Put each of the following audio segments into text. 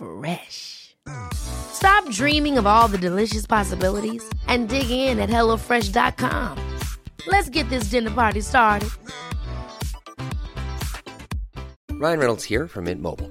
Fresh. Stop dreaming of all the delicious possibilities and dig in at HelloFresh.com. Let's get this dinner party started. Ryan Reynolds here from Mint Mobile.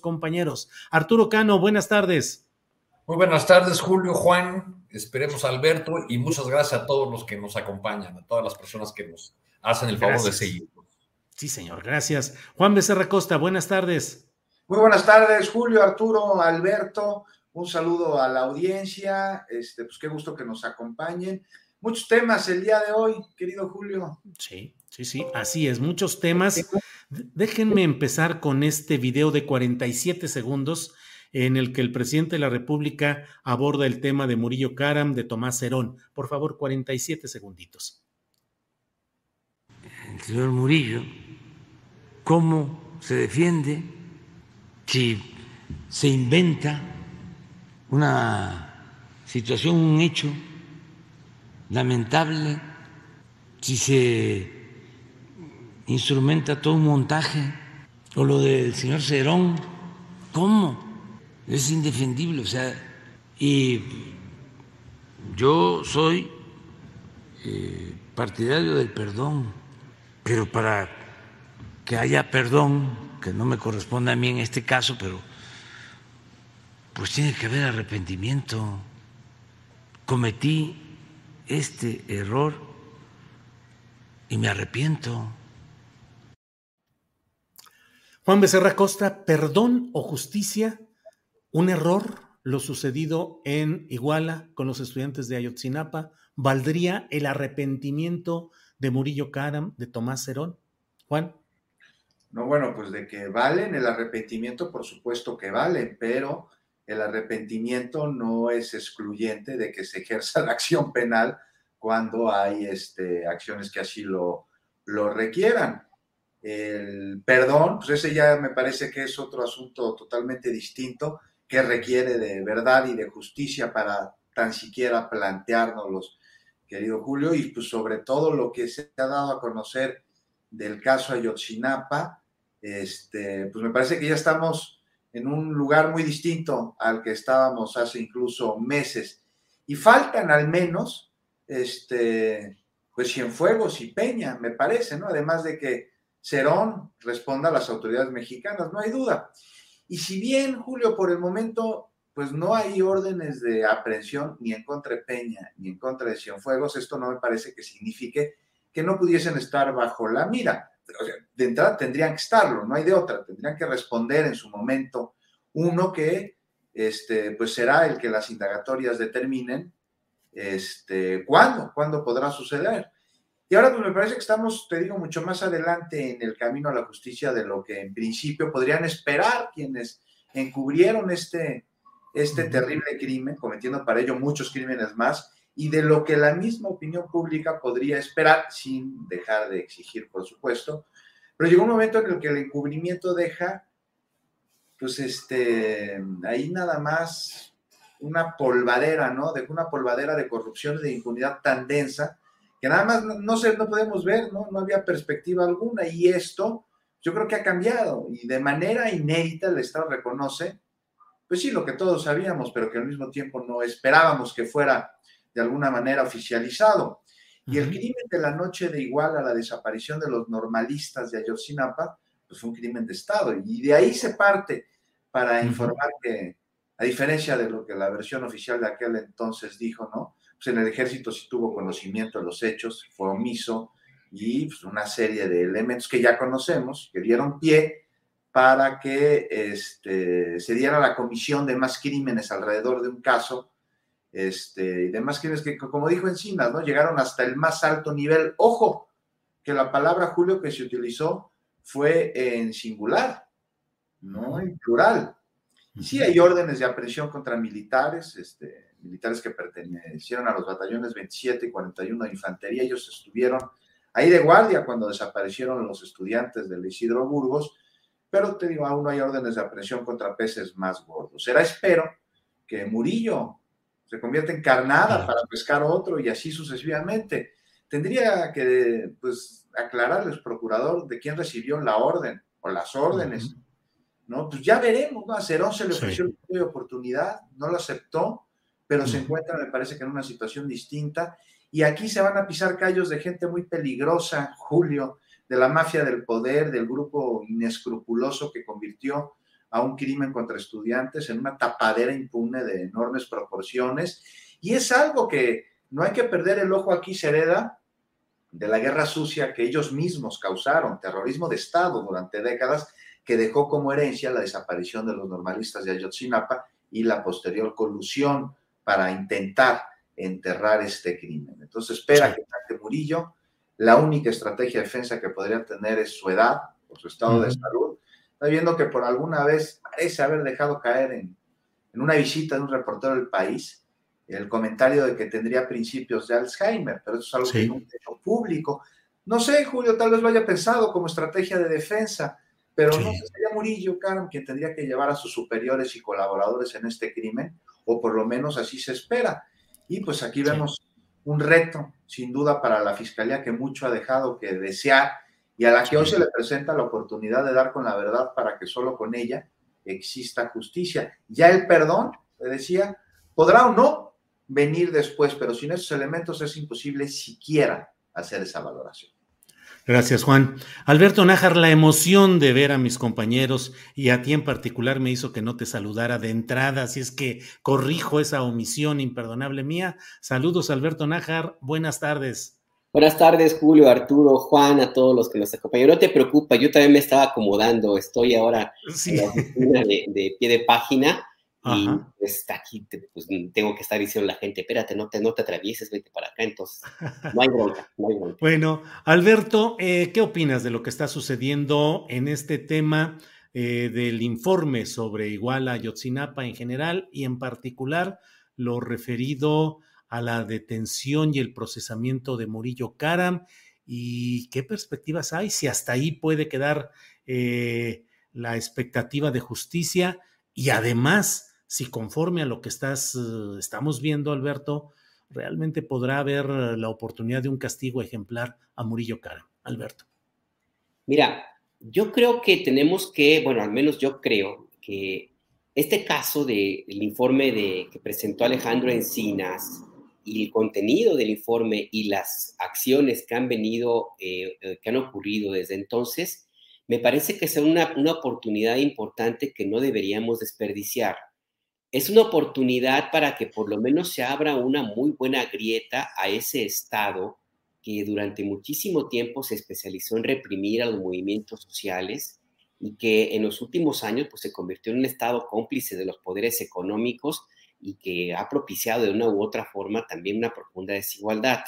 compañeros. Arturo Cano, buenas tardes. Muy buenas tardes, Julio, Juan, esperemos Alberto y muchas gracias a todos los que nos acompañan, a todas las personas que nos hacen el favor Gracias. de seguirnos. Sí, señor, gracias. Juan Becerra Costa, buenas tardes. Muy buenas tardes, Julio, Arturo, Alberto. Un saludo a la audiencia. Este, pues qué gusto que nos acompañen. Muchos temas el día de hoy, querido Julio. Sí, sí, sí, así es, muchos temas. Déjenme empezar con este video de 47 segundos en el que el presidente de la República aborda el tema de Murillo Karam, de Tomás Herón. Por favor, 47 segunditos. el señor Murillo, cómo se defiende, si se inventa una situación, un hecho lamentable, si se instrumenta todo un montaje, o lo del señor Cerón, ¿cómo? Es indefendible, o sea, y yo soy eh, partidario del perdón, pero para que haya perdón, que no me corresponde a mí en este caso, pero pues tiene que haber arrepentimiento. Cometí este error y me arrepiento. Juan Becerra Costa, perdón o justicia, un error, lo sucedido en Iguala con los estudiantes de Ayotzinapa, ¿valdría el arrepentimiento de Murillo Karam, de Tomás Herón? Juan. No, bueno, pues de que valen el arrepentimiento, por supuesto que valen, pero el arrepentimiento no es excluyente de que se ejerza la acción penal cuando hay este, acciones que así lo, lo requieran. El perdón, pues ese ya me parece que es otro asunto totalmente distinto que requiere de verdad y de justicia para tan siquiera planteárnoslos, querido Julio, y pues sobre todo lo que se ha dado a conocer del caso Ayotzinapa, este, pues me parece que ya estamos en un lugar muy distinto al que estábamos hace incluso meses. Y faltan al menos, este, pues Cienfuegos y Peña, me parece, ¿no? Además de que Cerón responda a las autoridades mexicanas, no hay duda. Y si bien, Julio, por el momento, pues no hay órdenes de aprehensión ni en contra de Peña ni en contra de Cienfuegos, esto no me parece que signifique que no pudiesen estar bajo la mira. O sea, de entrada tendrían que estarlo, no hay de otra, tendrían que responder en su momento uno que este, pues será el que las indagatorias determinen este, cuándo, cuándo podrá suceder. Y ahora pues me parece que estamos, te digo, mucho más adelante en el camino a la justicia de lo que en principio podrían esperar quienes encubrieron este, este terrible crimen, cometiendo para ello muchos crímenes más, y de lo que la misma opinión pública podría esperar, sin dejar de exigir, por supuesto. Pero llegó un momento en el que el encubrimiento deja, pues, este, ahí nada más una polvadera, ¿no? Dejó una polvadera de corrupción y de impunidad tan densa que nada más no, no, sé, no podemos ver, ¿no? No había perspectiva alguna y esto yo creo que ha cambiado y de manera inédita el Estado reconoce, pues sí, lo que todos sabíamos, pero que al mismo tiempo no esperábamos que fuera de alguna manera oficializado. Y el crimen de la noche de igual a la desaparición de los normalistas de Ayotzinapa, pues fue un crimen de Estado. Y de ahí se parte para informar que A diferencia de lo que la versión oficial de aquel entonces dijo, ¿no? Pues en el ejército sí tuvo conocimiento de los hechos, fue omiso y pues, una serie de elementos que ya conocemos, que dieron pie para que este, se diera la comisión de más crímenes alrededor de un caso, este, de más crímenes que, como dijo Encinas, ¿no? llegaron hasta el más alto nivel. Ojo, que la palabra Julio que se utilizó fue en singular, no en plural. Sí hay órdenes de aprehensión contra militares, este, militares que pertenecieron a los batallones 27 y 41 de infantería. Ellos estuvieron ahí de guardia cuando desaparecieron los estudiantes del Isidro Burgos, pero te digo, aún no hay órdenes de aprehensión contra peces más gordos. Será, espero, que Murillo se convierta en carnada para pescar otro y así sucesivamente. Tendría que pues, aclararles, procurador, de quién recibió la orden o las órdenes. ¿no? Pues ya veremos, ¿no? A Cerón se le ofreció sí. oportunidad, no lo aceptó, pero se encuentra, me parece que en una situación distinta. Y aquí se van a pisar callos de gente muy peligrosa, Julio, de la mafia del poder, del grupo inescrupuloso que convirtió a un crimen contra estudiantes en una tapadera impune de enormes proporciones. Y es algo que no hay que perder el ojo aquí, se hereda de la guerra sucia que ellos mismos causaron, terrorismo de Estado durante décadas, que dejó como herencia la desaparición de los normalistas de Ayotzinapa y la posterior colusión para intentar enterrar este crimen. Entonces espera sí. que Dante Murillo, la única estrategia de defensa que podría tener es su edad o su estado uh -huh. de salud. Está viendo que por alguna vez parece haber dejado caer en, en una visita de un reportero del país el comentario de que tendría principios de Alzheimer, pero eso es algo sí. que no es hecho público. No sé, Julio, tal vez lo haya pensado como estrategia de defensa, pero sí. no sería Murillo, Karen, quien tendría que llevar a sus superiores y colaboradores en este crimen, o por lo menos así se espera. Y pues aquí vemos un reto, sin duda, para la fiscalía que mucho ha dejado que desear y a la que hoy se le presenta la oportunidad de dar con la verdad para que solo con ella exista justicia. Ya el perdón, le decía, podrá o no venir después, pero sin esos elementos es imposible siquiera hacer esa valoración. Gracias, Juan. Alberto Nájar, la emoción de ver a mis compañeros y a ti en particular me hizo que no te saludara de entrada, así es que corrijo esa omisión imperdonable mía. Saludos, Alberto Nájar. Buenas tardes. Buenas tardes, Julio, Arturo, Juan, a todos los que nos acompañan. No te preocupes, yo también me estaba acomodando. Estoy ahora sí. en la oficina de, de pie de página y pues, aquí pues, tengo que estar diciendo a la gente, espérate, no te, no te atravieses, vete para acá, entonces no hay bronca, no hay bronca. Bueno, Alberto, eh, ¿qué opinas de lo que está sucediendo en este tema eh, del informe sobre Iguala Ayotzinapa en general y en particular lo referido a la detención y el procesamiento de Murillo Karam y qué perspectivas hay, si hasta ahí puede quedar eh, la expectativa de justicia y además si conforme a lo que uh, estamos viendo, Alberto, realmente podrá haber la oportunidad de un castigo ejemplar a Murillo Cara. Alberto. Mira, yo creo que tenemos que, bueno, al menos yo creo que este caso del de, informe de, que presentó Alejandro Encinas y el contenido del informe y las acciones que han venido, eh, que han ocurrido desde entonces, me parece que son una, una oportunidad importante que no deberíamos desperdiciar es una oportunidad para que por lo menos se abra una muy buena grieta a ese Estado que durante muchísimo tiempo se especializó en reprimir a los movimientos sociales y que en los últimos años pues, se convirtió en un Estado cómplice de los poderes económicos y que ha propiciado de una u otra forma también una profunda desigualdad.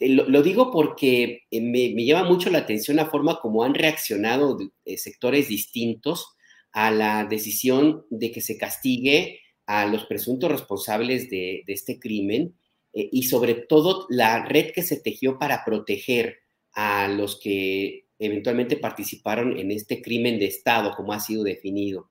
Lo, digo porque eh, me, me, llama mucho la atención la forma como han reaccionado eh, sectores distintos a la decisión de que se castigue a los presuntos responsables de, este crimen eh, y sobre todo la red que se tejió para proteger a los que eventualmente participaron en este crimen de Estado, como ha sido definido.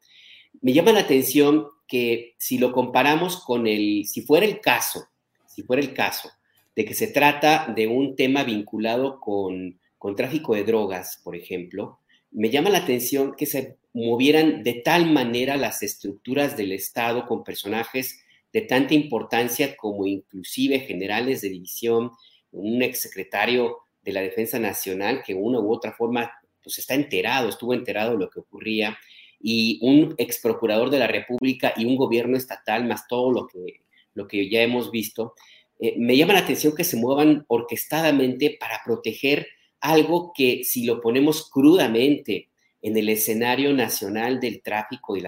Me llama la atención que si lo comparamos con el, si fuera el caso, si fuera el caso de que se trata de un tema vinculado con, con tráfico de drogas, por ejemplo, me llama la atención que se movieran de tal manera las estructuras del Estado con personajes de tanta importancia como inclusive generales de división, un exsecretario de la Defensa Nacional que una u otra forma pues está enterado, estuvo enterado de lo que ocurría y un ex procurador de la República y un gobierno estatal, más todo lo que, lo que ya hemos visto, eh, me llama la atención que se muevan orquestadamente para proteger algo que si lo ponemos crudamente en el escenario nacional del tráfico y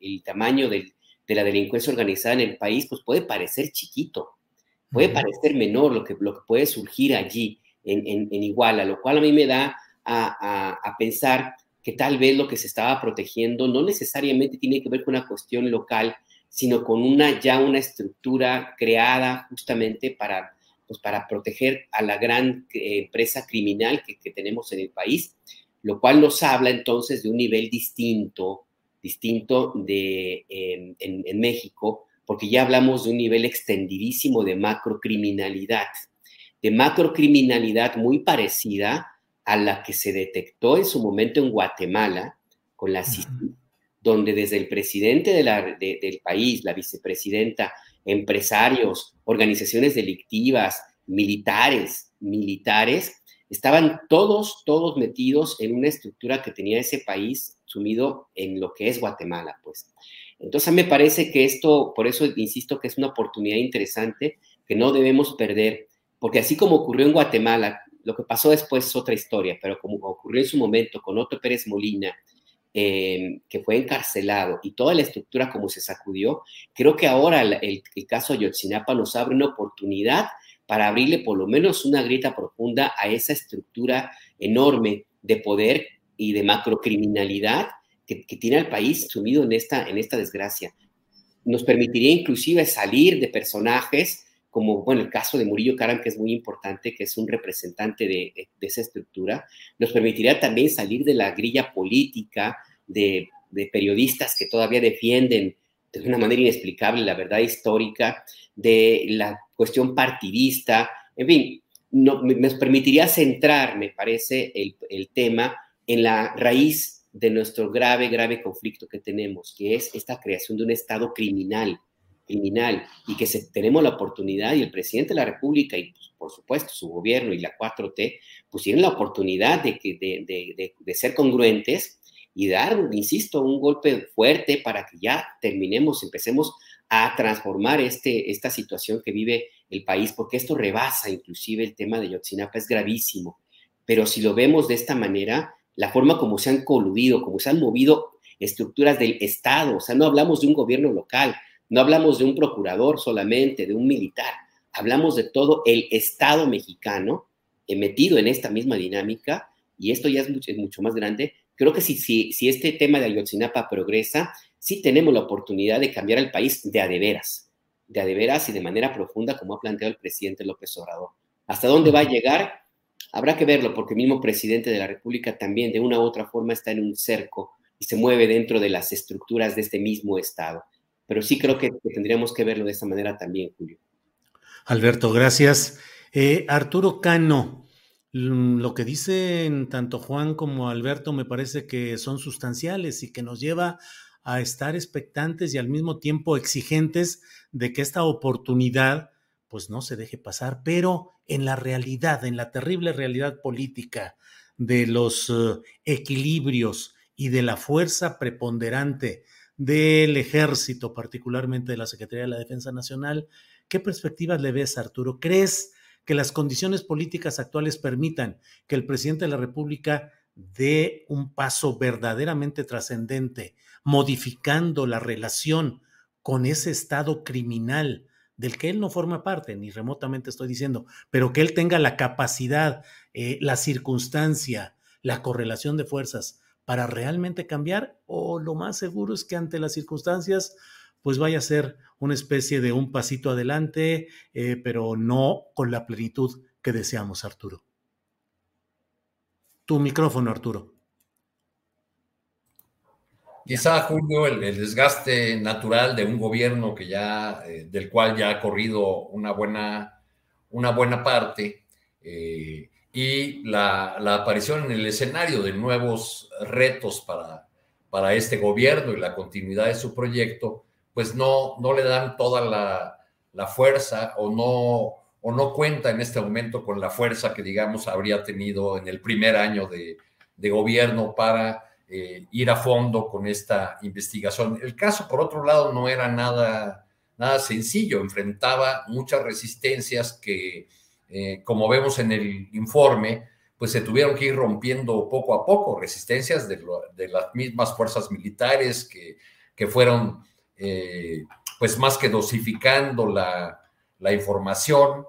el, tamaño de la delincuencia organizada en el país, pues puede parecer chiquito, puede parecer menor lo que, lo que puede surgir allí en, en, Iguala, lo cual a mí me da a, a, pensar que tal vez lo que se estaba protegiendo no necesariamente tiene que ver con una cuestión local, sino con una ya una estructura creada justamente para, pues para proteger a la gran eh, empresa criminal que, que, tenemos en el país, lo cual nos habla entonces de un nivel distinto, distinto de, en, en México, porque ya hablamos de un nivel extendidísimo de macrocriminalidad, de macrocriminalidad muy parecida a la que se detectó en su momento en Guatemala con la CICI, donde desde el presidente del país, la vicepresidenta, empresarios, organizaciones delictivas, militares, militares, estaban todos, todos metidos en una estructura que tenía ese país sumido en lo que es Guatemala, pues. Entonces, me parece que esto, por eso insisto que es una oportunidad interesante que no debemos perder, porque así como ocurrió en Guatemala, lo que pasó después es otra historia, pero como ocurrió en su momento con Otto Pérez Molina, eh, que fue encarcelado y toda la estructura como se sacudió, creo que ahora el, caso de Yotzinapa nos abre una oportunidad para abrirle por lo menos una grieta profunda a esa estructura enorme de poder y de macrocriminalidad que, que tiene al país sumido en esta, en esta desgracia. Nos permitiría inclusive salir de personajes como, bueno, el caso de Murillo Karam, que es muy importante, que es un representante de, esa estructura, nos permitiría también salir de la grilla política de, periodistas que todavía defienden de una manera inexplicable la verdad histórica, de la cuestión partidista, en fin, no, nos permitiría centrar, me parece, el, el tema en la raíz de nuestro grave, grave conflicto que tenemos, que es esta creación de un Estado criminal, criminal y que se, tenemos la oportunidad y el presidente de la República y pues, por supuesto su gobierno y la 4T pues tienen la oportunidad de, de, de, ser congruentes y dar, insisto, un golpe fuerte para que ya terminemos, empecemos a transformar este, esta situación que vive el país, porque esto rebasa inclusive el tema de Yotzinapa, es gravísimo. Pero si lo vemos de esta manera, la forma como se han coludido, como se han movido estructuras del Estado, o sea, no hablamos de un gobierno local, no hablamos de un procurador solamente, de un militar, hablamos de todo el Estado mexicano eh, metido en esta misma dinámica, y esto ya es mucho, más grande. Creo que si, si, si este tema de Ayotzinapa progresa, sí tenemos la oportunidad de cambiar el país de a de veras, de a de veras y de manera profunda, como ha planteado el presidente López Obrador. ¿Hasta dónde va a llegar? Habrá que verlo, porque el mismo presidente de la República también de una u otra forma está en un cerco y se mueve dentro de las estructuras de este mismo Estado pero sí creo que, tendríamos que verlo de esa manera también, Julio. Alberto, gracias. Eh, Arturo Cano, lo que dicen tanto Juan como Alberto me parece que son sustanciales y que nos lleva a estar expectantes y al mismo tiempo exigentes de que esta oportunidad pues no se deje pasar, pero en la realidad, en la terrible realidad política de los eh, equilibrios y de la fuerza preponderante del ejército, particularmente de la Secretaría de la Defensa Nacional. ¿Qué perspectivas le ves, Arturo? ¿Crees que las condiciones políticas actuales permitan que el presidente de la República dé un paso verdaderamente trascendente, modificando la relación con ese estado criminal del que él no forma parte, ni remotamente estoy diciendo, pero que él tenga la capacidad, eh, la circunstancia, la correlación de fuerzas para realmente cambiar o lo más seguro es que ante las circunstancias pues vaya a ser una especie de un pasito adelante, eh, pero no con la plenitud que deseamos, Arturo. Tu micrófono, Arturo. Quizá, Julio, el, desgaste natural de un gobierno que ya, eh, del cual ya ha corrido una buena, una buena parte, eh, y la, aparición en el escenario de nuevos retos para, para este gobierno y la continuidad de su proyecto, pues no, no le dan toda la, fuerza o no, o no cuenta en este momento con la fuerza que, digamos, habría tenido en el primer año de, gobierno para eh, ir a fondo con esta investigación. El caso, por otro lado, no era nada, nada sencillo, enfrentaba muchas resistencias que, eh, como vemos en el informe, pues se tuvieron que ir rompiendo poco a poco, resistencias de, las mismas fuerzas militares que, que fueron, eh, pues más que dosificando la, la información,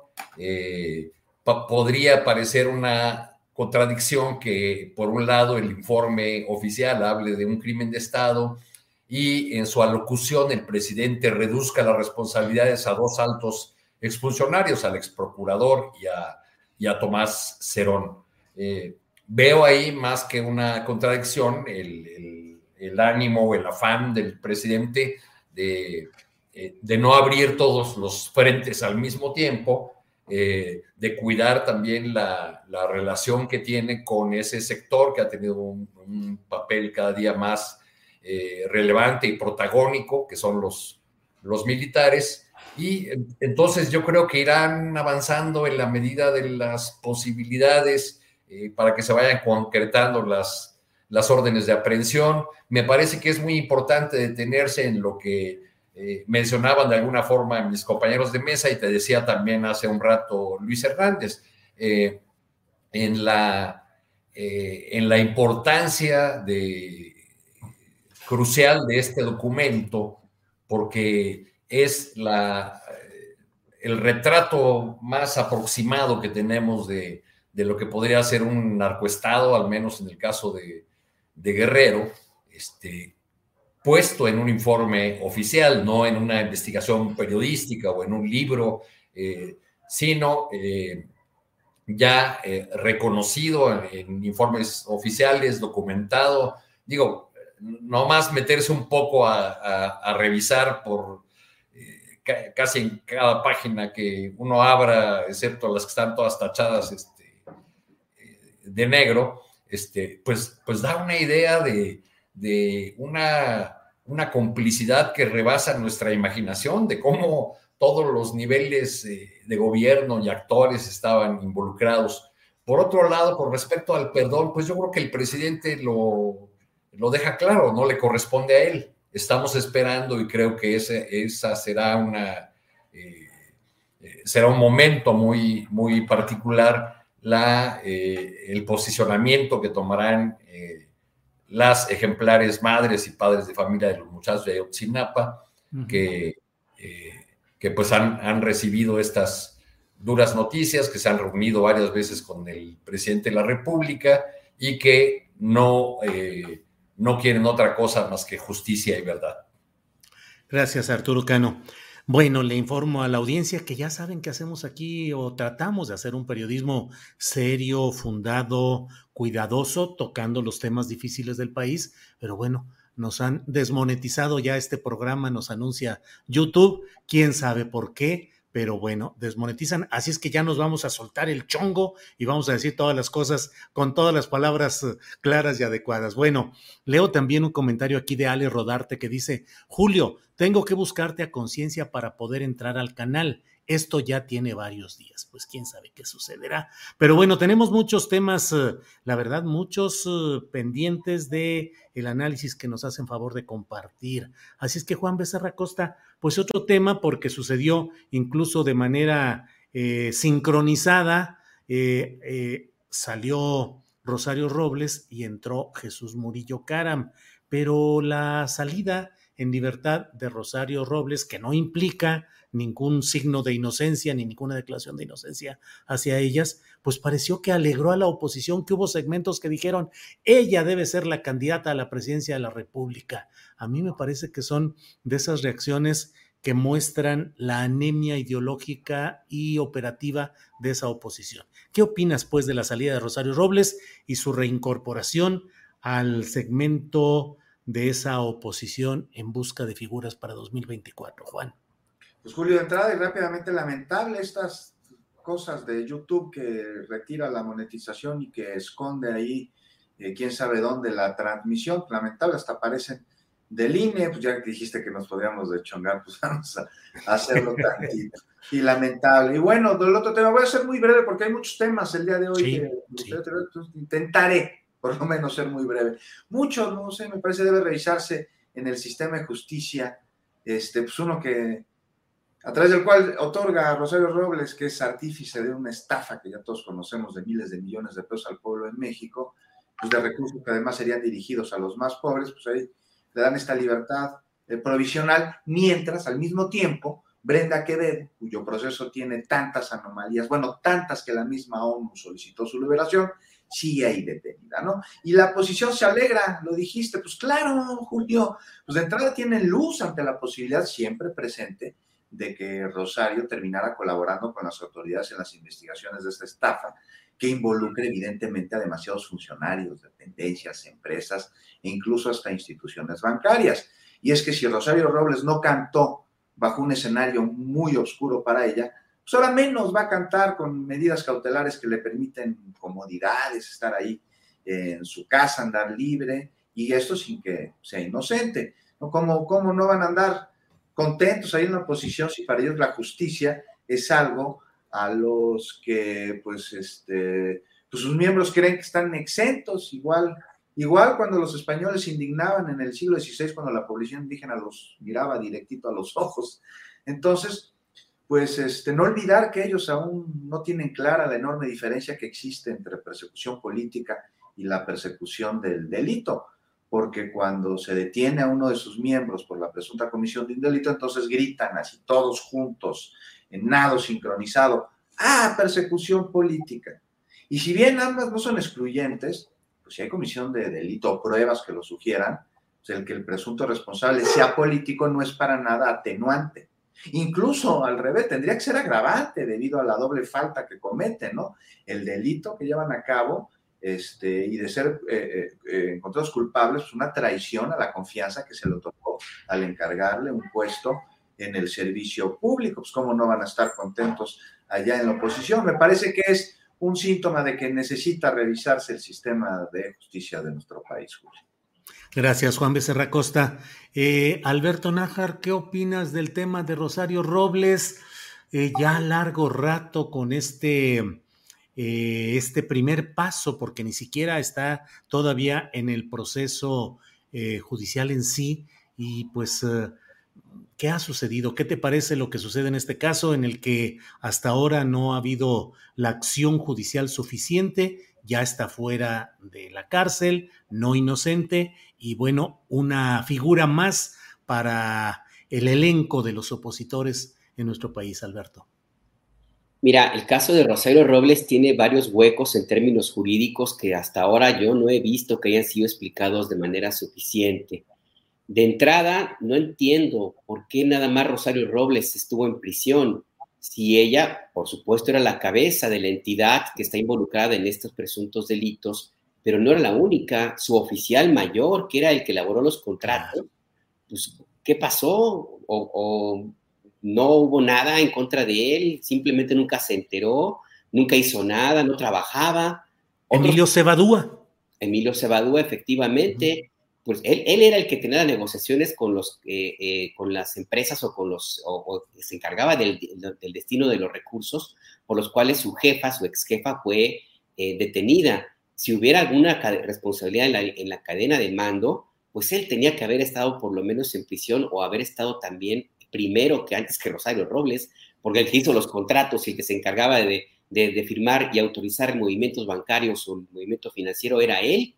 podría parecer una contradicción que, por un lado, el informe oficial hable de un crimen de Estado y en su alocución el presidente reduzca las responsabilidades a dos altos expulsionarios, al exprocurador y a, y a Tomás Cerón. Eh, veo ahí más que una contradicción el, el, el, ánimo, el afán del presidente de, eh, de no abrir todos los frentes al mismo tiempo eh, de cuidar también la, relación que tiene con ese sector que ha tenido un, papel cada día más eh, relevante y protagónico, que son los, militares. Y entonces yo creo que irán avanzando en la medida de las posibilidades para que se vayan concretando las, las órdenes de aprehensión. Me parece que es muy importante detenerse en lo que eh, mencionaban de alguna forma mis compañeros de mesa y te decía también hace un rato Luis Hernández, eh, en, la, eh, en la importancia de, crucial de este documento, porque es la, el retrato más aproximado que tenemos de, de, lo que podría ser un narcoestado, al menos en el caso de, de Guerrero, este, puesto en un informe oficial, no en una investigación periodística o en un libro, eh, sino eh, ya eh, reconocido en, informes oficiales, documentado. Digo, no más meterse un poco a, revisar por casi en cada página que uno abra, excepto las que están todas tachadas este, de negro, este, pues, pues da una idea de, de una, una complicidad que rebasa nuestra imaginación de cómo todos los niveles de gobierno y actores estaban involucrados. Por otro lado, con respecto al perdón, pues yo creo que el presidente lo, lo deja claro, no le corresponde a él. Estamos esperando y creo que ese, esa será una... Eh, será un momento muy, muy particular la, eh, el posicionamiento que tomarán las ejemplares madres y padres de familia de los muchachos de Ayotzinapa, que, eh, que pues han, han, recibido estas duras noticias, que se han reunido varias veces con el presidente de la República y que no, eh, no quieren otra cosa más que justicia y verdad. Gracias, Arturo Cano. Bueno, le informo a la audiencia que ya saben que hacemos aquí o tratamos de hacer un periodismo serio, fundado, cuidadoso, tocando los temas difíciles del país, pero bueno, nos han desmonetizado ya este programa, nos anuncia YouTube, quién sabe por qué, pero bueno, desmonetizan. Así es que ya nos vamos a soltar el chongo y vamos a decir todas las cosas con todas las palabras eh, claras y adecuadas. Bueno, leo también un comentario aquí de Ale Rodarte que dice, Julio, tengo que buscarte a conciencia para poder entrar al canal. Esto ya tiene varios días, pues quién sabe qué sucederá. Pero bueno, tenemos muchos temas, eh, la verdad, muchos eh, pendientes de el análisis que nos hacen favor de compartir. Así es que Juan Becerra Costa, pues otro tema porque sucedió incluso de manera eh, sincronizada, salió Rosario Robles y entró Jesús Murillo Caram, pero la salida en libertad de Rosario Robles, que no implica ningún signo de inocencia ni ninguna declaración de inocencia hacia ellas, pues pareció que alegró a la oposición, que hubo segmentos que dijeron, ella debe ser la candidata a la presidencia de la República. A mí me parece que son de esas reacciones que muestran la anemia ideológica y operativa de esa oposición. ¿Qué opinas, pues, de la salida de Rosario Robles y su reincorporación al segmento de esa oposición en busca de figuras para 2024, Juan? Pues Julio, de entrada y rápidamente, lamentable estas cosas de YouTube que retira la monetización y que esconde ahí eh, quién sabe dónde la transmisión, lamentable, hasta aparecen del INE, pues ya dijiste que nos podíamos dechongar, pues vamos a, hacerlo tantito. Y lamentable. Y bueno, del otro tema, voy a ser muy breve porque hay muchos temas el día de hoy que intentaré, por lo menos ser muy breve. Mucho, no sé, me parece debe revisarse en el sistema de justicia, este, pues uno que, a través del cual otorga a Rosario Robles, que es artífice de una estafa que ya todos conocemos de miles de millones de pesos al pueblo en México, pues de recursos que además serían dirigidos a los más pobres, pues ahí le dan esta libertad eh, provisional, mientras al mismo tiempo Brenda Quevedo, cuyo proceso tiene tantas anomalías, bueno, tantas que la misma ONU solicitó su liberación, sigue ahí detenida, ¿no? Y la oposición se alegra, lo dijiste, pues claro, Julio, pues de entrada tienen luz ante la posibilidad siempre presente de que Rosario terminara colaborando con las autoridades en las investigaciones de esta estafa, que involucre evidentemente a demasiados funcionarios, dependencias, empresas e incluso hasta instituciones bancarias. Y es que si Rosario Robles no cantó bajo un escenario muy oscuro para ella, pues ahora menos va a cantar con medidas cautelares que le permiten comodidades, estar ahí en su casa, andar libre, y esto sin que sea inocente. ¿no? ¿Cómo, ¿Cómo no van a andar contentos ahí en la oposición si para ellos la justicia es algo a los que, pues, este, pues sus miembros creen que están exentos, igual Igual cuando los españoles se indignaban en el siglo XVI, cuando la población indígena los miraba directito a los ojos. Entonces, pues este, no olvidar que ellos aún no tienen clara la enorme diferencia que existe entre persecución política y la persecución del delito, porque cuando se detiene a uno de sus miembros por la presunta comisión de un delito, entonces gritan así todos juntos, en nado sincronizado, ah, persecución política. Y si bien ambas no son excluyentes, pues si hay comisión de delito o pruebas que lo sugieran, pues el que el presunto responsable sea político no es para nada atenuante. Incluso al revés, tendría que ser agravante debido a la doble falta que cometen, ¿no? El delito que llevan a cabo este, y de ser eh, eh, eh, encontrados culpables, pues una traición a la confianza que se le otorgó al encargarle un puesto en el servicio público. Pues cómo no van a estar contentos allá en la oposición. Me parece que es un síntoma de que necesita revisarse el sistema de justicia de nuestro país, Gracias, Juan Becerra Costa. Alberto Nájar, ¿qué opinas del tema de Rosario Robles? Ya largo rato con este, eh, este primer paso, porque ni siquiera está todavía en el proceso judicial en sí, y pues ¿Qué ha sucedido? ¿Qué te parece lo que sucede en este caso en el que hasta ahora no ha habido la acción judicial suficiente? Ya está fuera de la cárcel, no inocente y bueno, una figura más para el elenco de los opositores en nuestro país, Alberto. Mira, el caso de Rosario Robles tiene varios huecos en términos jurídicos que hasta ahora yo no he visto que hayan sido explicados de manera suficiente. De entrada, no entiendo por qué nada más Rosario Robles estuvo en prisión, si ella, por supuesto, era la cabeza de la entidad que está involucrada en estos presuntos delitos, pero no era la única, su oficial mayor, que era el que elaboró los contratos, pues, ¿qué pasó? O, no hubo nada en contra de él, simplemente nunca se enteró, nunca hizo nada, no trabajaba. Emilio Cebadúa. Emilio Cebadúa, efectivamente pues él, era el que tenía las negociaciones con, los, eh, eh, con las empresas o con los, o, se encargaba del, destino de los recursos por los cuales su jefa, su ex jefa fue eh, detenida. Si hubiera alguna responsabilidad en la, cadena de mando, pues él tenía que haber estado por lo menos en prisión o haber estado también primero que antes que Rosario Robles, porque el que hizo los contratos y el que se encargaba de, de firmar y autorizar movimientos bancarios o el movimiento financiero era él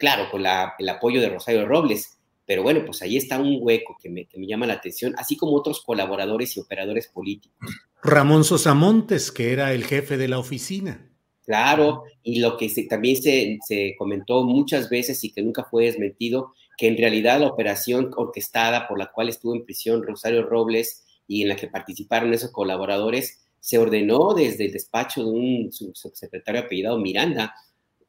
claro, con el apoyo de Rosario Robles, pero bueno, pues ahí está un hueco que me, llama la atención, así como otros colaboradores y operadores políticos. Ramón Sosamontes, que era el jefe de la oficina. Claro, y lo que también se, se, comentó muchas veces y que nunca fue desmentido, que en realidad la operación orquestada por la cual estuvo en prisión Rosario Robles y en la que participaron esos colaboradores se ordenó desde el despacho de un subsecretario apellidado Miranda,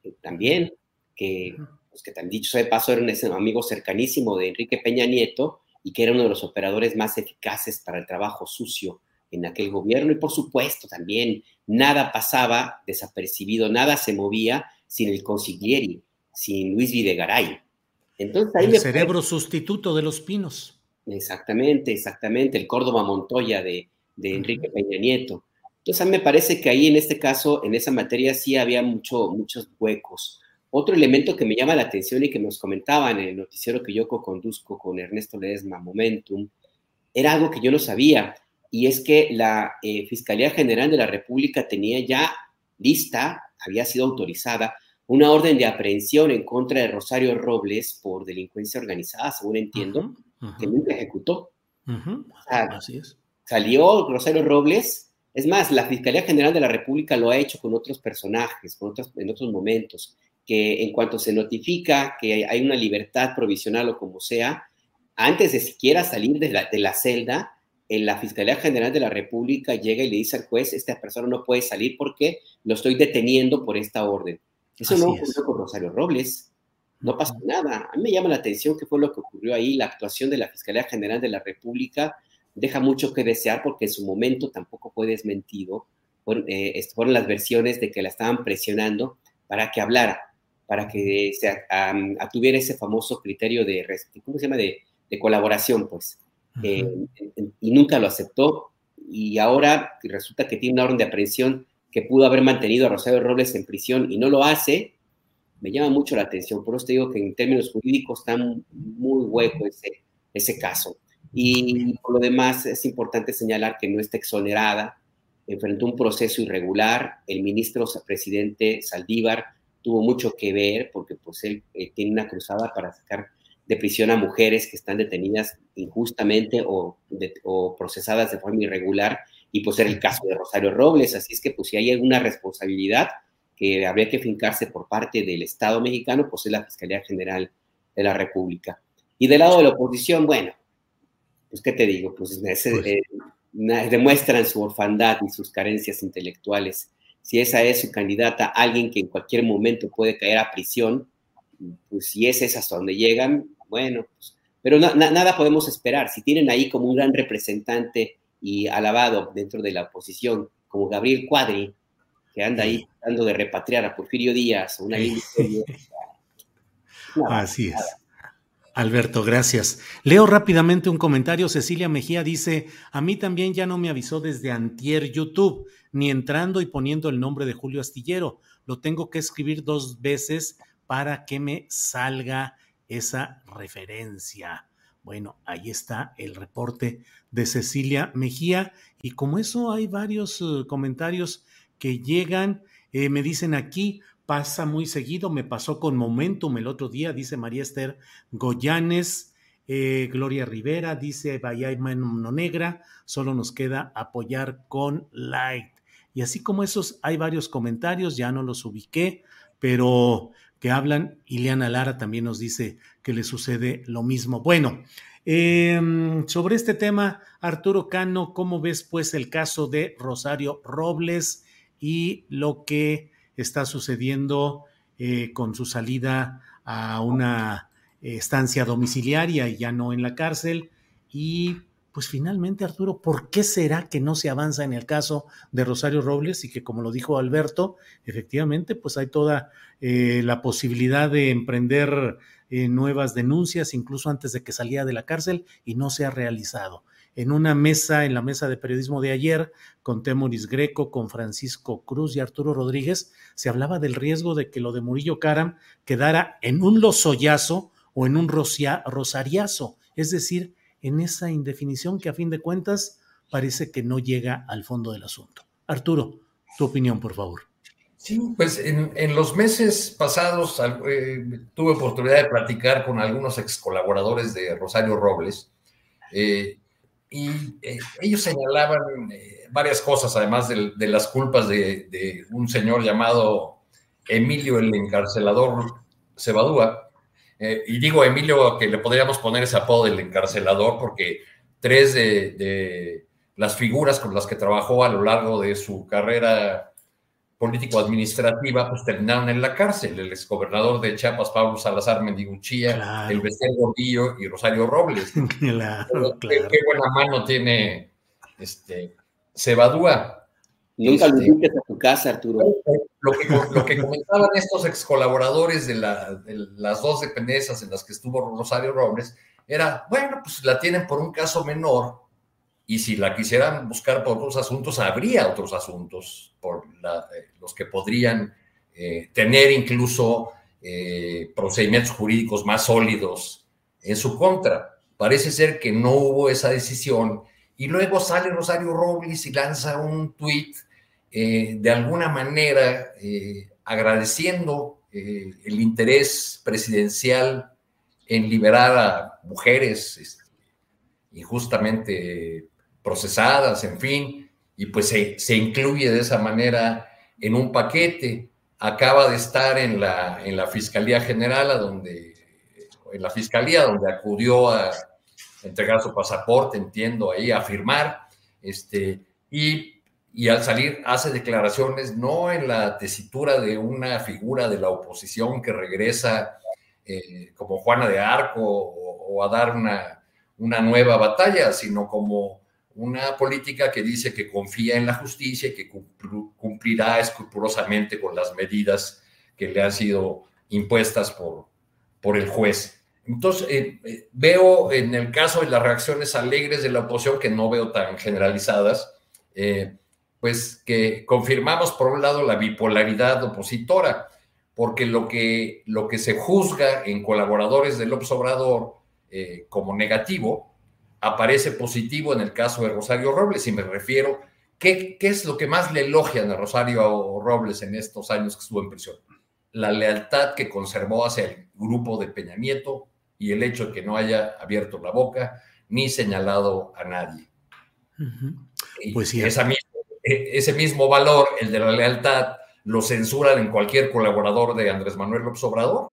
eh, también, que pues, que tan dicho de paso era un amigo cercanísimo de Enrique Peña Nieto y que era uno de los operadores más eficaces para el trabajo sucio en aquel gobierno. Y por supuesto también nada pasaba desapercibido, nada se movía sin el consiglieri, sin Luis Videgaray. Entonces, ahí el cerebro sustituto de los pinos. Exactamente, exactamente, el Córdoba Montoya de, de Enrique Peña Nieto. Entonces, a mí me parece que ahí en este caso, en esa materia, sí había mucho, muchos huecos Otro elemento que me llama la atención y que nos comentaban en el noticiero que yo co-conduzco con Ernesto Ledesma, Momentum, era algo que yo no sabía, y es que la eh, Fiscalía General de la República tenía ya lista, había sido autorizada, una orden de aprehensión en contra de Rosario Robles por delincuencia organizada, según entiendo, que nunca ejecutó. Así es. Salió Rosario Robles, es más, la Fiscalía General de la República lo ha hecho con otros personajes, con otros, en otros momentos, que en cuanto se notifica que hay una libertad provisional o como sea, antes de siquiera salir de la, de la celda, en la Fiscalía General de la República llega y le dice al juez, esta persona no puede salir porque lo estoy deteniendo por esta orden. Eso no ocurrió con Rosario Robles. No pasa nada. A mí me llama la atención qué fue lo que ocurrió ahí. La actuación de la Fiscalía General de la República deja mucho que desear porque en su momento tampoco fue desmentido. Fueron, eh, fueron las versiones de que la estaban presionando para que hablara, para que se tuviera ese famoso criterio de, ¿cómo se llama? De, de colaboración, pues. Eh, y nunca lo aceptó. Y ahora resulta que tiene una orden de aprehensión que pudo haber mantenido a Rosario Robles en prisión y no lo hace, me llama mucho la atención. Por eso te digo que en términos jurídicos está muy hueco ese, ese caso. Y por lo demás es importante señalar que no está exonerada, enfrentó un proceso irregular, el ministro presidente Saldívar tuvo mucho que ver porque pues él eh, tiene una cruzada para sacar de prisión a mujeres que están detenidas injustamente o, o procesadas de forma irregular y pues era el caso de Rosario Robles, así es que pues si hay alguna responsabilidad que habría que fincarse por parte del Estado mexicano, pues es la Fiscalía General de la República. Y del lado de la oposición, bueno, pues qué te digo, pues, pues. Eh, demuestran su orfandad y sus carencias intelectuales. Si esa es su candidata, alguien que en cualquier momento puede caer a prisión, pues si es esa hasta donde llegan, bueno, pues, pero nada podemos esperar. Si tienen ahí como un gran representante y alabado dentro de la oposición, como Gabriel Cuadri, que anda ahí tratando de repatriar a Porfirio Díaz una Así es. Alberto, gracias. Leo rápidamente un comentario. Cecilia Mejía dice, a mí también ya no me avisó desde antier YouTube, ni entrando y poniendo el nombre de Julio Astillero. Lo tengo que escribir dos veces para que me salga esa referencia. Bueno, ahí está el reporte de Cecilia Mejía y como eso hay varios eh, comentarios que llegan, eh, me dicen aquí, pasa muy seguido, me pasó con Momentum el otro día, dice María Esther Goyanes, eh, Gloria Rivera, dice Bahía Mano Negra, solo nos queda apoyar con like. Y así como esos, hay varios comentarios, ya no los ubiqué, pero que hablan. Ileana Lara también nos dice que le sucede lo mismo. Bueno, em, sobre este tema, Arturo Cano, ¿cómo ves pues el caso de Rosario Robles y lo que está sucediendo eh, con su salida a una estancia domiciliaria y ya no en la cárcel? Y pues finalmente, Arturo, ¿por qué será que no se avanza en el caso de Rosario Robles y que, como lo dijo Alberto, efectivamente, pues hay toda eh, la posibilidad de emprender eh, nuevas denuncias, incluso antes de que salía de la cárcel, y no se ha realizado? En una mesa, en la mesa de periodismo de ayer, con Temoris Greco, con Francisco Cruz y Arturo Rodríguez, se hablaba del riesgo de que lo de Murillo Caram quedara en un lozoyazo o en un rosariazo, es decir, en esa indefinición que a fin de cuentas parece que no llega al fondo del asunto. Arturo, tu opinión, por favor. Sí, pues en, los meses pasados eh, tuve oportunidad de platicar con algunos ex colaboradores de Rosario Robles eh, y eh, ellos señalaban varias cosas, además de, las culpas de, de, un señor llamado Emilio el encarcelador Cebadúa, eh, y digo Emilio que le podríamos poner ese apodo del encarcelador porque tres de, las figuras con las que trabajó a lo largo de su carrera político-administrativa, pues terminaron en la cárcel. El exgobernador de Chiapas, Pablo Salazar Mendiguchía, el Becerro Gordillo y Rosario Robles. Claro, Qué, buena mano tiene este Cebadúa. Nunca lo este, a tu casa, Arturo. Lo que, lo que comentaban estos ex colaboradores de, las dos dependencias en las que estuvo Rosario Robles era, bueno, pues la tienen por un caso menor y si la quisieran buscar por otros asuntos, habría otros asuntos por eh, los que podrían eh, tener incluso eh, procedimientos jurídicos más sólidos en su contra. Parece ser que no hubo esa decisión y luego sale Rosario Robles y lanza un tuit eh, de alguna manera eh, agradeciendo el interés presidencial en liberar a mujeres este, injustamente procesadas, en fin, y pues se, se incluye de esa manera en un paquete. Acaba de estar en la, en la Fiscalía General, donde, en la Fiscalía, donde acudió a entregar su pasaporte, entiendo, ahí a firmar, este, y, y al salir hace declaraciones no en la tesitura de una figura de la oposición que regresa eh, como Juana de Arco o, o a dar una, una nueva batalla, sino como una política que dice que confía en la justicia y que cumplirá escrupulosamente con las medidas que le han sido impuestas por, por el juez. Entonces, eh, eh, veo en el caso de las reacciones alegres de la oposición, que no veo tan generalizadas, eh, pues que confirmamos por un lado la bipolaridad opositora, porque lo que, lo que se juzga en colaboradores del Obrador como negativo, aparece positivo en el caso de Rosario Robles, y me refiero, ¿qué, ¿qué, es lo que más le elogian a Rosario Robles en estos años que estuvo en prisión? La lealtad que conservó hacia el grupo de Peña Nieto y el hecho de que no haya abierto la boca ni señalado a nadie. Pues sí. Esa e, ese mismo valor, el de la lealtad, lo censuran en cualquier colaborador de Andrés Manuel López Obrador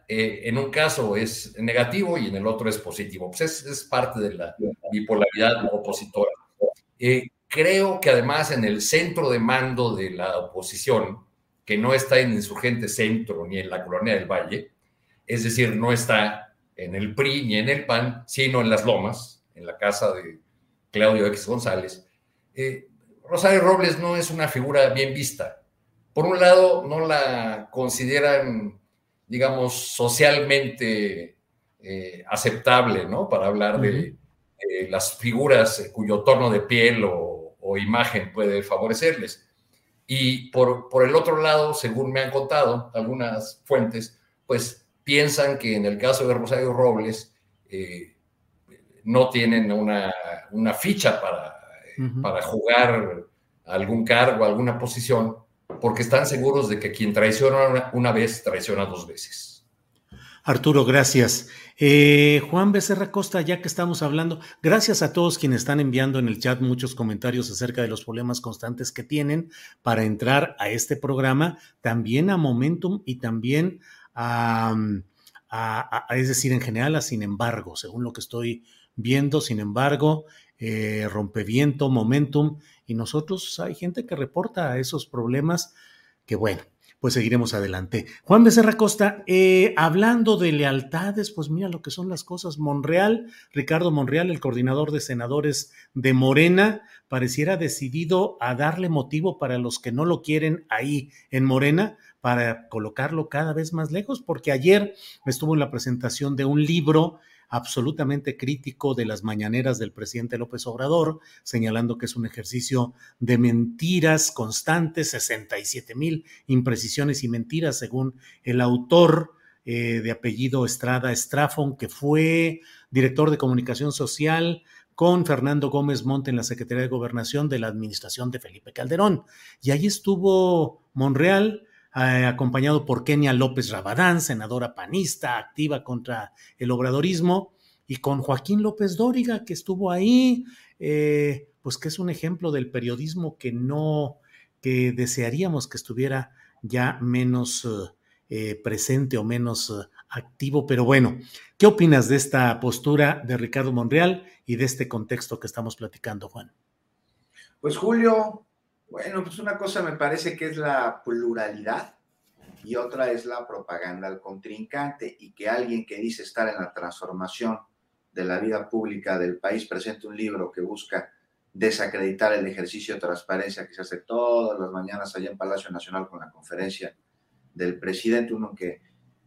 Eh, en un caso es negativo y en el otro es positivo. Pues es, parte de la bipolaridad opositora. Eh, creo que además en el centro de mando de la oposición, que no está en Insurgente Centro ni en la Colonia del Valle, es decir, no está en el PRI ni en el PAN, sino en las Lomas, en la casa de Claudio X González, eh, Rosario Robles no es una figura bien vista. Por un lado, no la consideran digamos, socialmente eh, aceptable, ¿no? Para hablar de las figuras cuyo tono de piel o, imagen puede favorecerles. Y por, por, el otro lado, según me han contado algunas fuentes, pues piensan que en el caso de Rosario Robles eh, no tienen una, una ficha para, para jugar algún cargo, alguna posición, porque están seguros de que quien traiciona una, vez, traiciona dos veces. Arturo, gracias. Eh, Juan Becerra Costa, ya que estamos hablando, gracias a todos quienes están enviando en el chat muchos comentarios acerca de los problemas constantes que tienen para entrar a este programa, también a Momentum y también a, es decir, en general a Sin embargo, según lo que estoy viendo, sin embargo, eh, Rompeviento, Momentum y nosotros hay gente que reporta esos problemas que bueno, pues seguiremos adelante. Juan Becerra Costa, eh, hablando de lealtades, pues mira lo que son las cosas. Monreal, Ricardo Monreal, el coordinador de senadores de Morena, pareciera decidido a darle motivo para los que no lo quieren ahí en Morena, para colocarlo cada vez más lejos, porque ayer estuvo en la presentación de un libro absolutamente crítico de las mañaneras del presidente López Obrador, señalando que es un ejercicio de mentiras constantes, 67 mil imprecisiones y mentiras, según el autor eh, de apellido Estrada Estrafón, que fue director de comunicación social con Fernando Gómez Monte en la Secretaría de Gobernación de la administración de Felipe Calderón. Y ahí estuvo Monreal, eh, acompañado por Kenia López Rabadán, senadora panista, activa contra el obradorismo, y con Joaquín López Dóriga, que estuvo ahí, eh, pues que es un ejemplo del periodismo que no, que desearíamos que estuviera ya menos eh, presente o menos activo, pero bueno, ¿qué opinas de esta postura de Ricardo Monreal y de este contexto que estamos platicando, Juan? Pues Julio, bueno, pues una cosa me parece que es la pluralidad y otra es la propaganda al contrincante y que alguien que dice estar en la transformación de la vida pública del país presente un libro que busca desacreditar el ejercicio de transparencia que se hace todas las mañanas allá en Palacio Nacional con la conferencia del presidente, uno que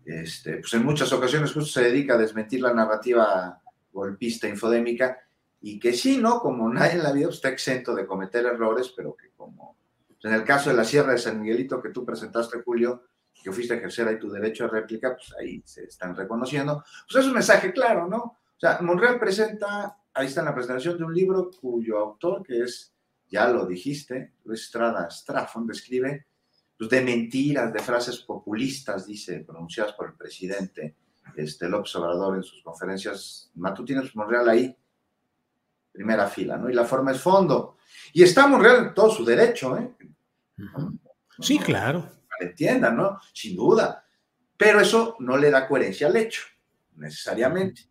este, pues en muchas ocasiones justo se dedica a desmentir la narrativa golpista, infodémica, y que sí, ¿no? Como nadie en la vida pues, está exento de cometer errores, pero que como pues, en el caso de la Sierra de San Miguelito que tú presentaste, Julio, que fuiste a ejercer ahí tu derecho a réplica, pues ahí se están reconociendo. Pues es un mensaje claro, ¿no? O sea, Monreal presenta, ahí está en la presentación de un libro cuyo autor, que es, ya lo dijiste, Luis Estrada Straffon, describe pues, de mentiras, de frases populistas, dice, pronunciadas por el presidente este, López Obrador en sus conferencias matutinas, Monreal ahí, primera fila, ¿no? Y la forma es fondo. Y está Monreal en todo su derecho, ¿eh? Sí, claro. Entienda, ¿no? Sin duda. Pero eso no le da coherencia al hecho, necesariamente.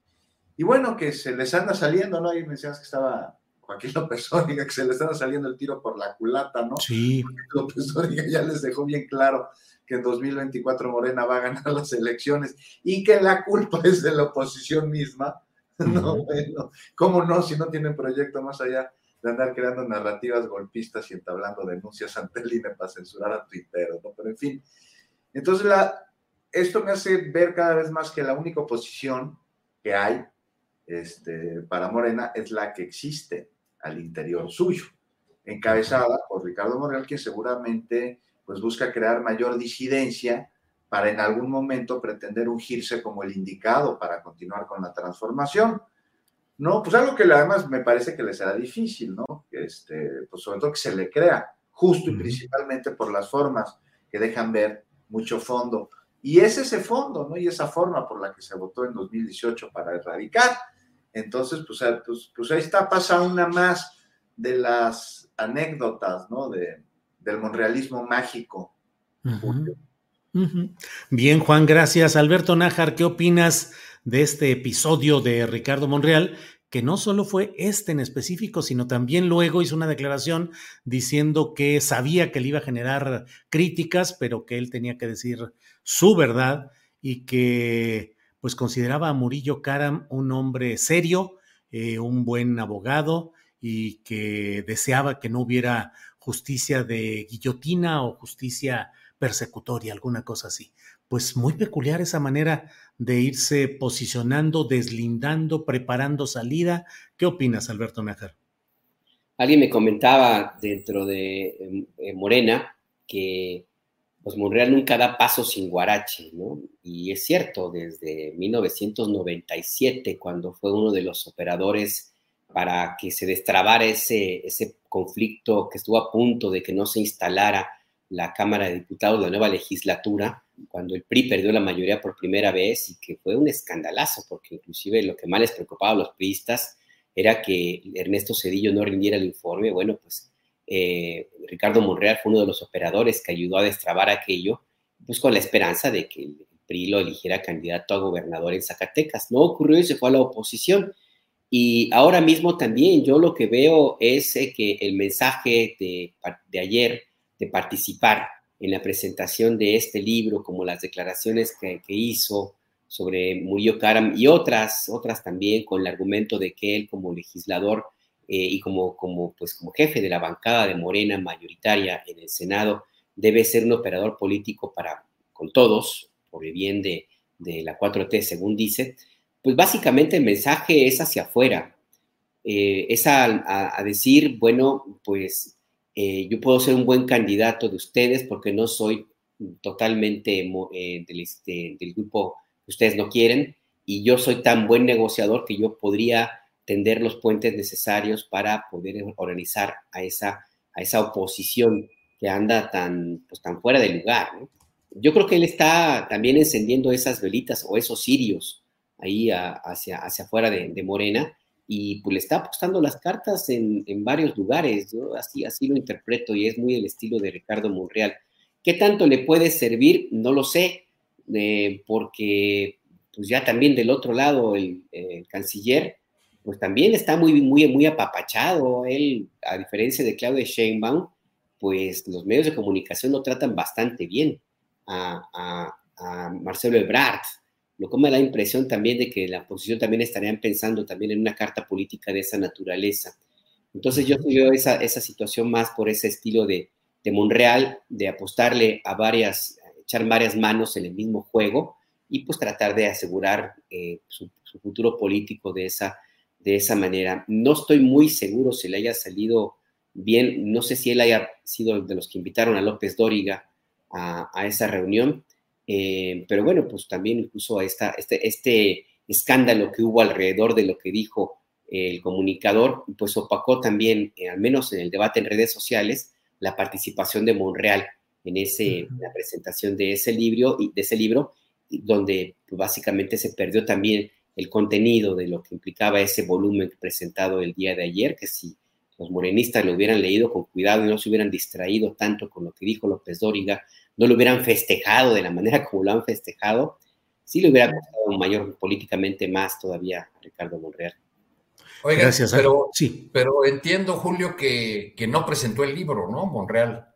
Y bueno, que se les anda saliendo, ¿no? Ahí mencionas que estaba Joaquín López Dóriga, que se le estaba saliendo el tiro por la culata, ¿no? Sí. López Dóriga ya les dejó bien claro que en 2024 Morena va a ganar las elecciones y que la culpa es de la oposición misma. No, bueno, ¿cómo no? Si no tienen proyecto más allá de andar creando narrativas golpistas y entablando denuncias ante el INE para censurar a Twitter, ¿no? Pero en fin. Entonces, la, esto me hace ver cada vez más que la única oposición que hay este, para Morena es la que existe al interior suyo, encabezada por Ricardo Moreno, quien seguramente pues, busca crear mayor disidencia para en algún momento pretender ungirse como el indicado para continuar con la transformación. No, pues algo que además me parece que le será difícil, ¿no? Este, pues sobre todo que se le crea, justo y principalmente por las formas que dejan ver mucho fondo. Y es ese fondo, ¿no? Y esa forma por la que se votó en 2018 para erradicar. Entonces, pues, pues, pues ahí está, pasa una más de las anécdotas, ¿no? De, del monrealismo mágico. Bien, Juan, gracias. Alberto Nájar, ¿qué opinas de este episodio de Ricardo Monreal, que no solo fue este en específico, sino también luego hizo una declaración diciendo que sabía que le iba a generar críticas, pero que él tenía que decir su verdad y que pues consideraba a Murillo Karam un hombre serio, eh, un buen abogado y que deseaba que no hubiera justicia de guillotina o justicia persecutoria, alguna cosa así. Pues muy peculiar esa manera de irse posicionando, deslindando, preparando salida. ¿Qué opinas, Alberto Nájar? Alguien me comentaba dentro de eh, Morena que pues Monreal nunca da paso sin Guarache, ¿no? Y es cierto, desde 1997, cuando fue uno de los operadores para que se destrabara ese, ese conflicto que estuvo a punto de que no se instalara la Cámara de Diputados de la nueva legislatura, cuando el PRI perdió la mayoría por primera vez y que fue un escandalazo, porque inclusive lo que más les preocupaba a los priistas era que Ernesto Cedillo no rindiera el informe. Bueno, pues eh, Ricardo Monreal fue uno de los operadores que ayudó a destrabar aquello, pues con la esperanza de que el PRI lo eligiera candidato a gobernador en Zacatecas. No ocurrió y se fue a la oposición. Y ahora mismo también yo lo que veo es eh, que el mensaje de, de ayer participar en la presentación de este libro, como las declaraciones que, hizo sobre Murillo Karam y otras, otras también con el argumento de que él como legislador eh, y como, como, pues, como jefe de la bancada de Morena mayoritaria en el Senado, debe ser un operador político para, con todos, por el bien de, de la 4T, según dice, pues básicamente el mensaje es hacia afuera, eh, es a, a, decir, bueno, pues eh, yo puedo ser un buen candidato de ustedes porque no soy totalmente eh, del, este, del, grupo que ustedes no quieren y yo soy tan buen negociador que yo podría tender los puentes necesarios para poder organizar a esa, a esa oposición que anda tan, pues, tan fuera de lugar. Yo creo que él está también encendiendo esas velitas o esos cirios ahí hacia, hacia afuera de, Morena y pues le está apostando las cartas en, varios lugares, así, así lo interpreto y es muy el estilo de Ricardo Monreal. ¿Qué tanto le puede servir? No lo sé, eh, porque pues ya también del otro lado el, canciller pues también está muy, muy, muy apapachado. Él, a diferencia de Claudia Sheinbaum, pues los medios de comunicación lo tratan bastante bien a, Marcelo Ebrard. Lo que me da la impresión también de que la oposición también estarían pensando también en una carta política de esa naturaleza. Entonces yo veo esa, esa situación más por ese estilo de, de Monreal, de apostarle a varias, echar varias manos en el mismo juego y pues tratar de asegurar eh, su, su, futuro político de esa, de esa manera. No estoy muy seguro si le haya salido bien, no sé si él haya sido de los que invitaron a López Dóriga a, esa reunión, eh, pero bueno, pues también incluso esta, este, este escándalo que hubo alrededor de lo que dijo el comunicador, pues opacó también, eh, al menos en el debate en redes sociales, la participación de Monreal en ese, la presentación de ese libro, de ese libro, donde pues, básicamente se perdió también el contenido de lo que implicaba ese volumen presentado el día de ayer, que si los morenistas lo hubieran leído con cuidado y no se hubieran distraído tanto con lo que dijo López Dóriga, no lo hubieran festejado de la manera como lo han festejado, sí le hubiera costado mayor políticamente más todavía a Ricardo Monreal. Oiga, pero, sí. pero entiendo, Julio, que, que, no presentó el libro, ¿no? Monreal.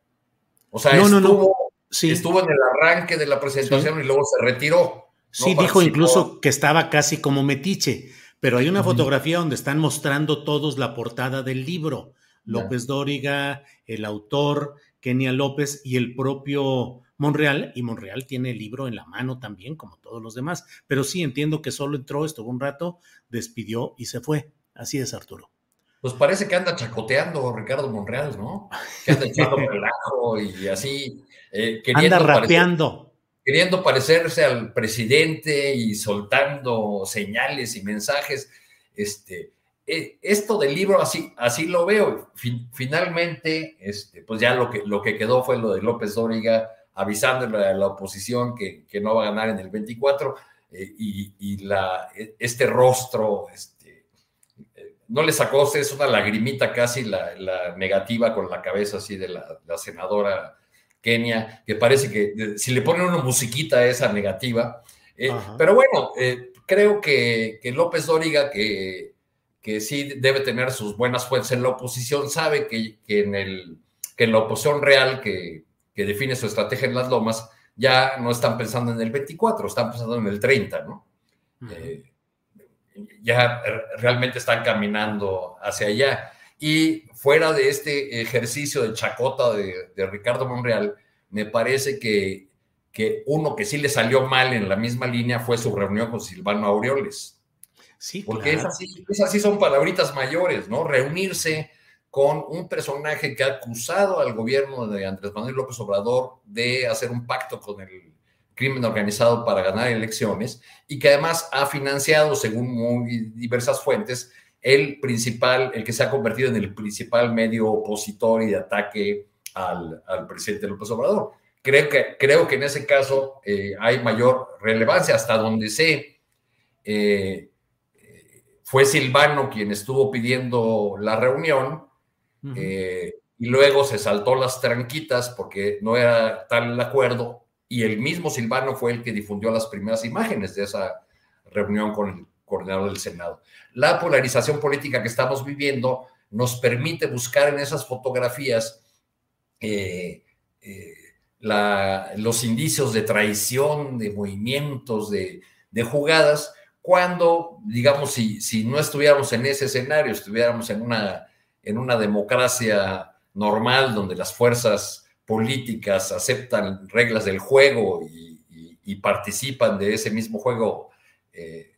O sea, estuvo, estuvo en el arranque de la presentación y luego se retiró. Sí, dijo incluso que estaba casi como metiche, pero hay una fotografía donde están mostrando todos la portada del libro. López Dóriga, el autor, Kenia López y el propio Monreal, y Monreal tiene el libro en la mano también, como todos los demás. Pero sí entiendo que solo entró, estuvo un rato, despidió y se fue. Así es, Arturo. Pues parece que anda chacoteando Ricardo Monreal, ¿no? Que anda echando relajo y así. Eh, anda rapeando queriendo parecerse al presidente y soltando señales y mensajes. Este, e, esto del libro así, así lo veo. finalmente, este, pues ya lo que, lo que quedó fue lo de López Dóriga avisándole a la oposición que, que no va a ganar en el 24 eh, y, la, e, este rostro, este, eh, no le sacó, es una lagrimita casi la, negativa con la cabeza así de la senadora Kenia, que parece que si le ponen una musiquita a esa negativa. Eh, pero bueno, eh, creo que, López Dóriga, que, que sí debe tener sus buenas fuerzas en la oposición, sabe que, en, el, que en la oposición real que, define su estrategia en las lomas, ya no están pensando en el 24, están pensando en el 30, ¿no? Eh, ya realmente están caminando hacia allá. Y fuera de este ejercicio de chacota de, Ricardo Monreal, me parece que, que, uno que sí le salió mal en la misma línea fue su reunión con Silvano Aureoles. Sí, Porque claro. esas, sí, son palabritas mayores, ¿no? Reunirse con un personaje que ha acusado al gobierno de Andrés Manuel López Obrador de hacer un pacto con el crimen organizado para ganar elecciones y que además ha financiado, según muy diversas fuentes, el principal, el que se ha convertido en el principal medio opositor y de ataque al, presidente López Obrador. Creo que, creo que en ese caso eh, hay mayor relevancia, hasta donde sé. Eh, fue Silvano quien estuvo pidiendo la reunión eh, y luego se saltó las tranquitas porque no era tal el acuerdo y el mismo Silvano fue el que difundió las primeras imágenes de esa reunión con el coordinador del Senado. La polarización política que estamos viviendo nos permite buscar en esas fotografías eh, eh, los indicios de traición, de movimientos, de, jugadas, cuando, digamos, si, no estuviéramos en ese escenario, estuviéramos en una, en una democracia normal donde las fuerzas políticas aceptan reglas del juego y, participan de ese mismo juego eh,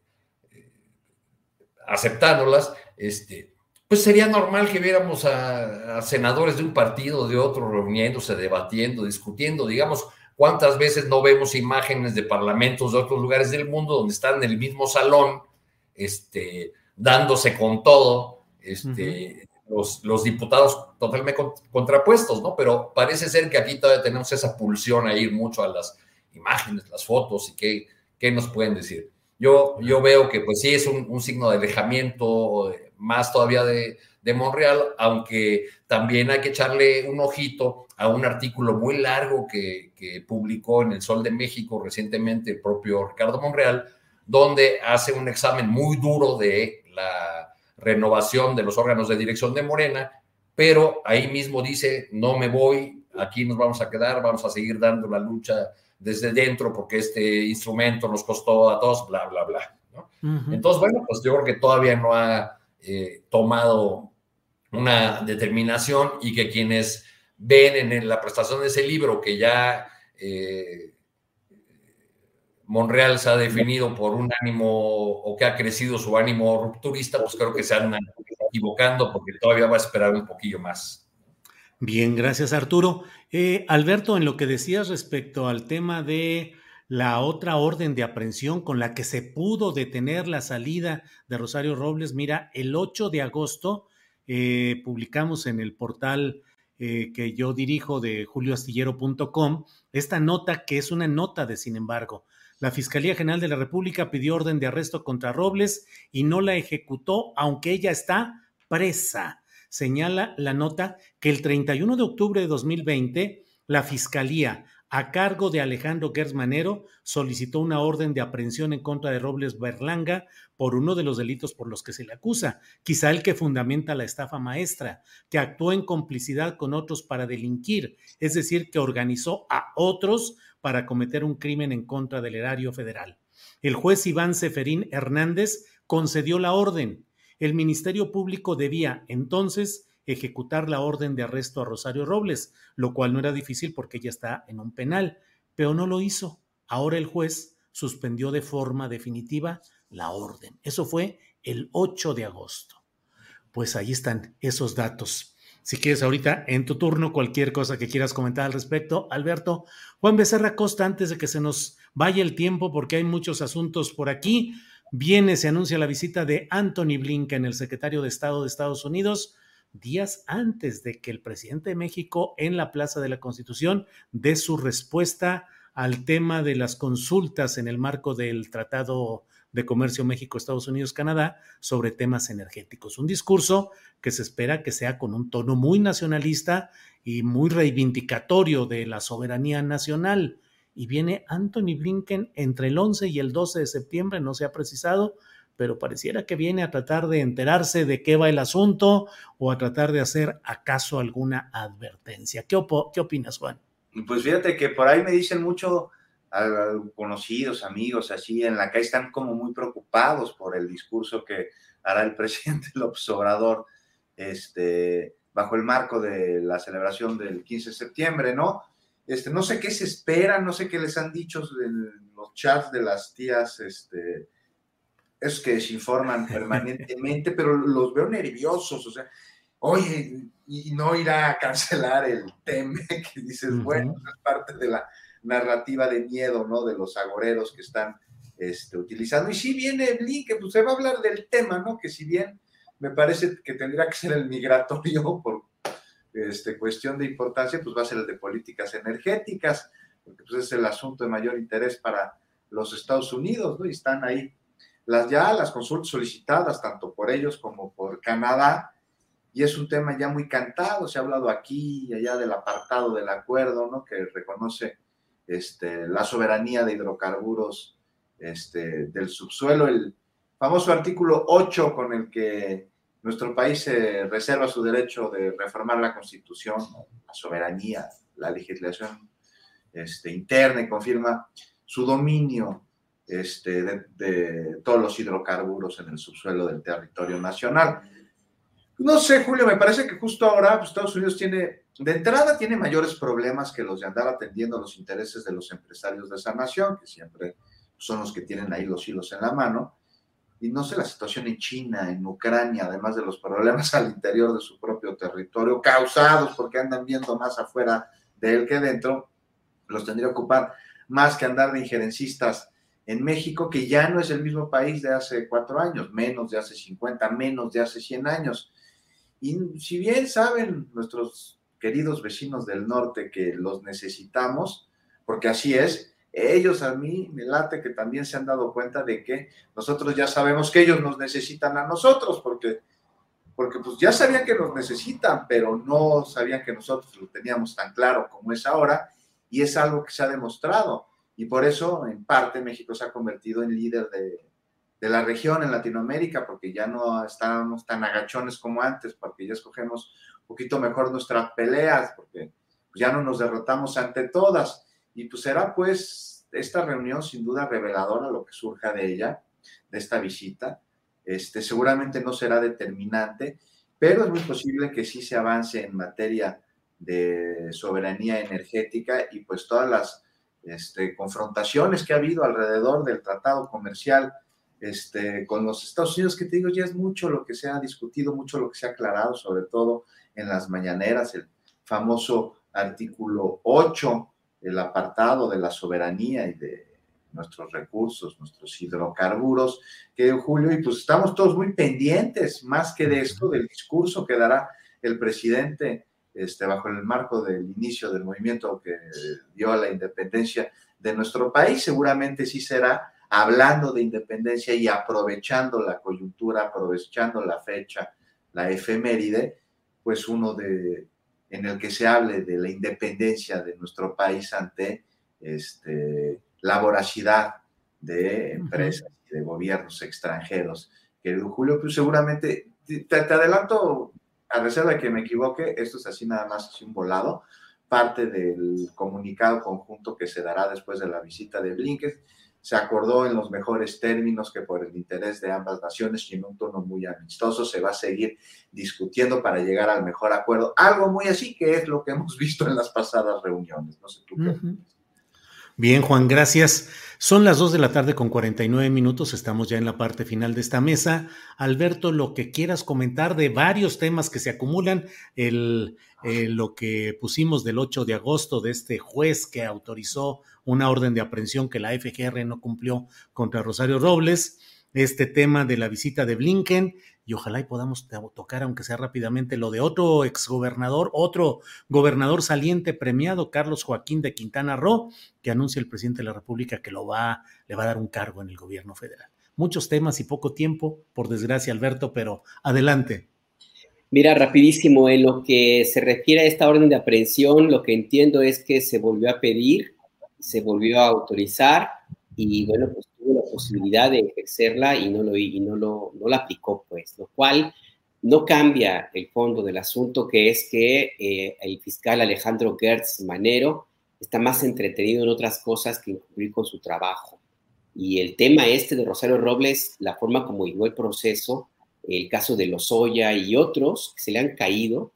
aceptándolas, este, pues sería normal que viéramos a, senadores de un partido, de otro, reuniéndose, debatiendo, discutiendo, digamos, cuántas veces no vemos imágenes de parlamentos de otros lugares del mundo donde están en el mismo salón, este, dándose con todo, este, los, los, diputados totalmente contrapuestos, ¿no? Pero parece ser que aquí todavía tenemos esa pulsión a ir mucho a las imágenes, las fotos y qué, qué nos pueden decir. Yo, yo veo que pues sí es un, signo de alejamiento más todavía de, de Monreal, aunque también hay que echarle un ojito a un artículo muy largo que, que, publicó en El Sol de México recientemente el propio Ricardo Monreal, donde hace un examen muy duro de la renovación de los órganos de dirección de Morena, pero ahí mismo dice, no me voy, aquí nos vamos a quedar, vamos a seguir dando la lucha desde dentro porque este instrumento nos costó a todos, bla, bla, bla. Entonces, bueno, pues yo creo que todavía no ha eh, tomado una determinación y que quienes ven en la prestación de ese libro que ya eh, Monreal se ha definido por un ánimo o que ha crecido su ánimo rupturista, pues creo que se han equivocando porque todavía va a esperar un poquillo más. Bien, gracias Arturo. Eh, Alberto, en lo que decías respecto al tema de la otra orden de aprehensión con la que se pudo detener la salida de Rosario Robles, mira, el 8 de agosto eh, publicamos en el portal eh, que yo dirijo de julioastillero.com esta nota que es una nota de sin embargo. La Fiscalía General de la República pidió orden de arresto contra Robles y no la ejecutó, aunque ella está presa. Señala la nota que el 31 de octubre de 2020, la Fiscalía, a cargo de Alejandro Gersmanero, solicitó una orden de aprehensión en contra de Robles Berlanga por uno de los delitos por los que se le acusa, quizá el que fundamenta la estafa maestra, que actuó en complicidad con otros para delinquir, es decir, que organizó a otros para cometer un crimen en contra del erario federal. El juez Iván Seferín Hernández concedió la orden. El Ministerio Público debía entonces ejecutar la orden de arresto a Rosario Robles, lo cual no era difícil porque ella está en un penal, pero no lo hizo. Ahora el juez suspendió de forma definitiva la orden. Eso fue el 8 de agosto. Pues ahí están esos datos. Si quieres ahorita en tu turno cualquier cosa que quieras comentar al respecto, Alberto, Juan Becerra Costa, antes de que se nos vaya el tiempo, porque hay muchos asuntos por aquí, viene, se anuncia la visita de Anthony Blinken, el secretario de Estado de Estados Unidos, días antes de que el presidente de México en la Plaza de la Constitución dé su respuesta al tema de las consultas en el marco del Tratado de Comercio México, Estados Unidos, Canadá sobre temas energéticos. Un discurso que se espera que sea con un tono muy nacionalista y muy reivindicatorio de la soberanía nacional. Y viene Anthony Blinken entre el 11 y el 12 de septiembre, no se ha precisado, pero pareciera que viene a tratar de enterarse de qué va el asunto o a tratar de hacer acaso alguna advertencia. ¿Qué, qué opinas, Juan? Pues fíjate que por ahí me dicen mucho conocidos, amigos, así en la calle están como muy preocupados por el discurso que hará el presidente López este, bajo el marco de la celebración del 15 de septiembre, ¿no? Este, no sé qué se espera, no sé qué les han dicho en los chats de las tías, este, es que se informan permanentemente, pero los veo nerviosos, o sea, oye, y no irá a cancelar el tema que dices, bueno, es parte de la narrativa de miedo, ¿no? De los agoreros que están este, utilizando. Y si viene Blinken, pues se va a hablar del tema, ¿no? Que si bien me parece que tendría que ser el migratorio por este, cuestión de importancia, pues va a ser el de políticas energéticas, porque pues es el asunto de mayor interés para los Estados Unidos, ¿no? Y están ahí las ya las consultas solicitadas, tanto por ellos como por Canadá, y es un tema ya muy cantado, se ha hablado aquí y allá del apartado del acuerdo, ¿no? Que reconoce este, la soberanía de hidrocarburos este, del subsuelo, el famoso artículo 8 con el que nuestro país reserva su derecho de reformar la constitución, la soberanía, la legislación este, interna y confirma su dominio este, de, todos los hidrocarburos en el subsuelo del territorio nacional. No sé, Julio, me parece que justo ahora pues, Estados Unidos tiene de entrada tiene mayores problemas que los de andar atendiendo los intereses de los empresarios de esa nación, que siempre son los que tienen ahí los hilos en la mano. Y no sé la situación en China, en Ucrania, además de los problemas al interior de su propio territorio, causados porque andan viendo más afuera de él que dentro, los tendría que ocupar más que andar de injerencistas en México, que ya no es el mismo país de hace cuatro años, menos de hace 50, menos de hace 100 años. Y si bien saben nuestros queridos vecinos del norte que los necesitamos, porque así es, ellos a mí me late que también se han dado cuenta de que nosotros ya sabemos que ellos nos necesitan a nosotros, porque, porque pues ya sabían que nos necesitan, pero no sabían que nosotros lo teníamos tan claro como es ahora, y es algo que se ha demostrado. Y por eso, en parte, México se ha convertido en líder de, de la región en Latinoamérica, porque ya no estábamos tan agachones como antes, porque ya escogemos un poquito mejor nuestras peleas, porque ya no nos derrotamos ante todas. Y pues será pues esta reunión sin duda reveladora lo que surja de ella, de esta visita. Este, seguramente no será determinante, pero es muy posible que sí se avance en materia de soberanía energética y pues todas las este, confrontaciones que ha habido alrededor del tratado comercial este, con los Estados Unidos, que te digo, ya es mucho lo que se ha discutido, mucho lo que se ha aclarado, sobre todo en las mañaneras, el famoso artículo 8, el apartado de la soberanía y de nuestros recursos, nuestros hidrocarburos, que Julio, y pues estamos todos muy pendientes, más que de esto, del discurso que dará el presidente este, bajo el marco del inicio del movimiento que dio a la independencia de nuestro país, seguramente sí será hablando de independencia y aprovechando la coyuntura, aprovechando la fecha, la efeméride, pues uno de, en el que se hable de la independencia de nuestro país ante este, la voracidad de empresas y de gobiernos extranjeros. Querido Julio, pues seguramente, te, adelanto, a reserva de que me equivoque, esto es así nada más así un volado, parte del comunicado conjunto que se dará después de la visita de Blinken, se acordó en los mejores términos que por el interés de ambas naciones y en un tono muy amistoso se va a seguir discutiendo para llegar al mejor acuerdo. Algo muy así que es lo que hemos visto en las pasadas reuniones. No sé tú qué. Bien, Juan, gracias. Son las 2 de la tarde con 49 minutos, estamos ya en la parte final de esta mesa. Alberto, lo que quieras comentar de varios temas que se acumulan, el, eh, lo que pusimos del 8 de agosto de este juez que autorizó una orden de aprehensión que la FGR no cumplió contra Rosario Robles, este tema de la visita de Blinken y ojalá y podamos tocar, aunque sea rápidamente, lo de otro exgobernador, otro gobernador saliente premiado, Carlos Joaquín de Quintana Roo, que anuncia el presidente de la República que lo va, le va a dar un cargo en el gobierno federal. Muchos temas y poco tiempo, por desgracia, Alberto, pero adelante. Mira, rapidísimo, en lo que se refiere a esta orden de aprehensión, lo que entiendo es que se volvió a pedir, se volvió a autorizar y bueno, pues tuvo la posibilidad de ejercerla y no lo, y no lo, no la aplicó, pues, lo cual no cambia el fondo del asunto, que es que eh, el fiscal Alejandro Gertz Manero está más entretenido en otras cosas que en cumplir con su trabajo. Y el tema este de Rosario Robles, la forma como llegó el proceso, el caso de Lozoya y otros que se le han caído,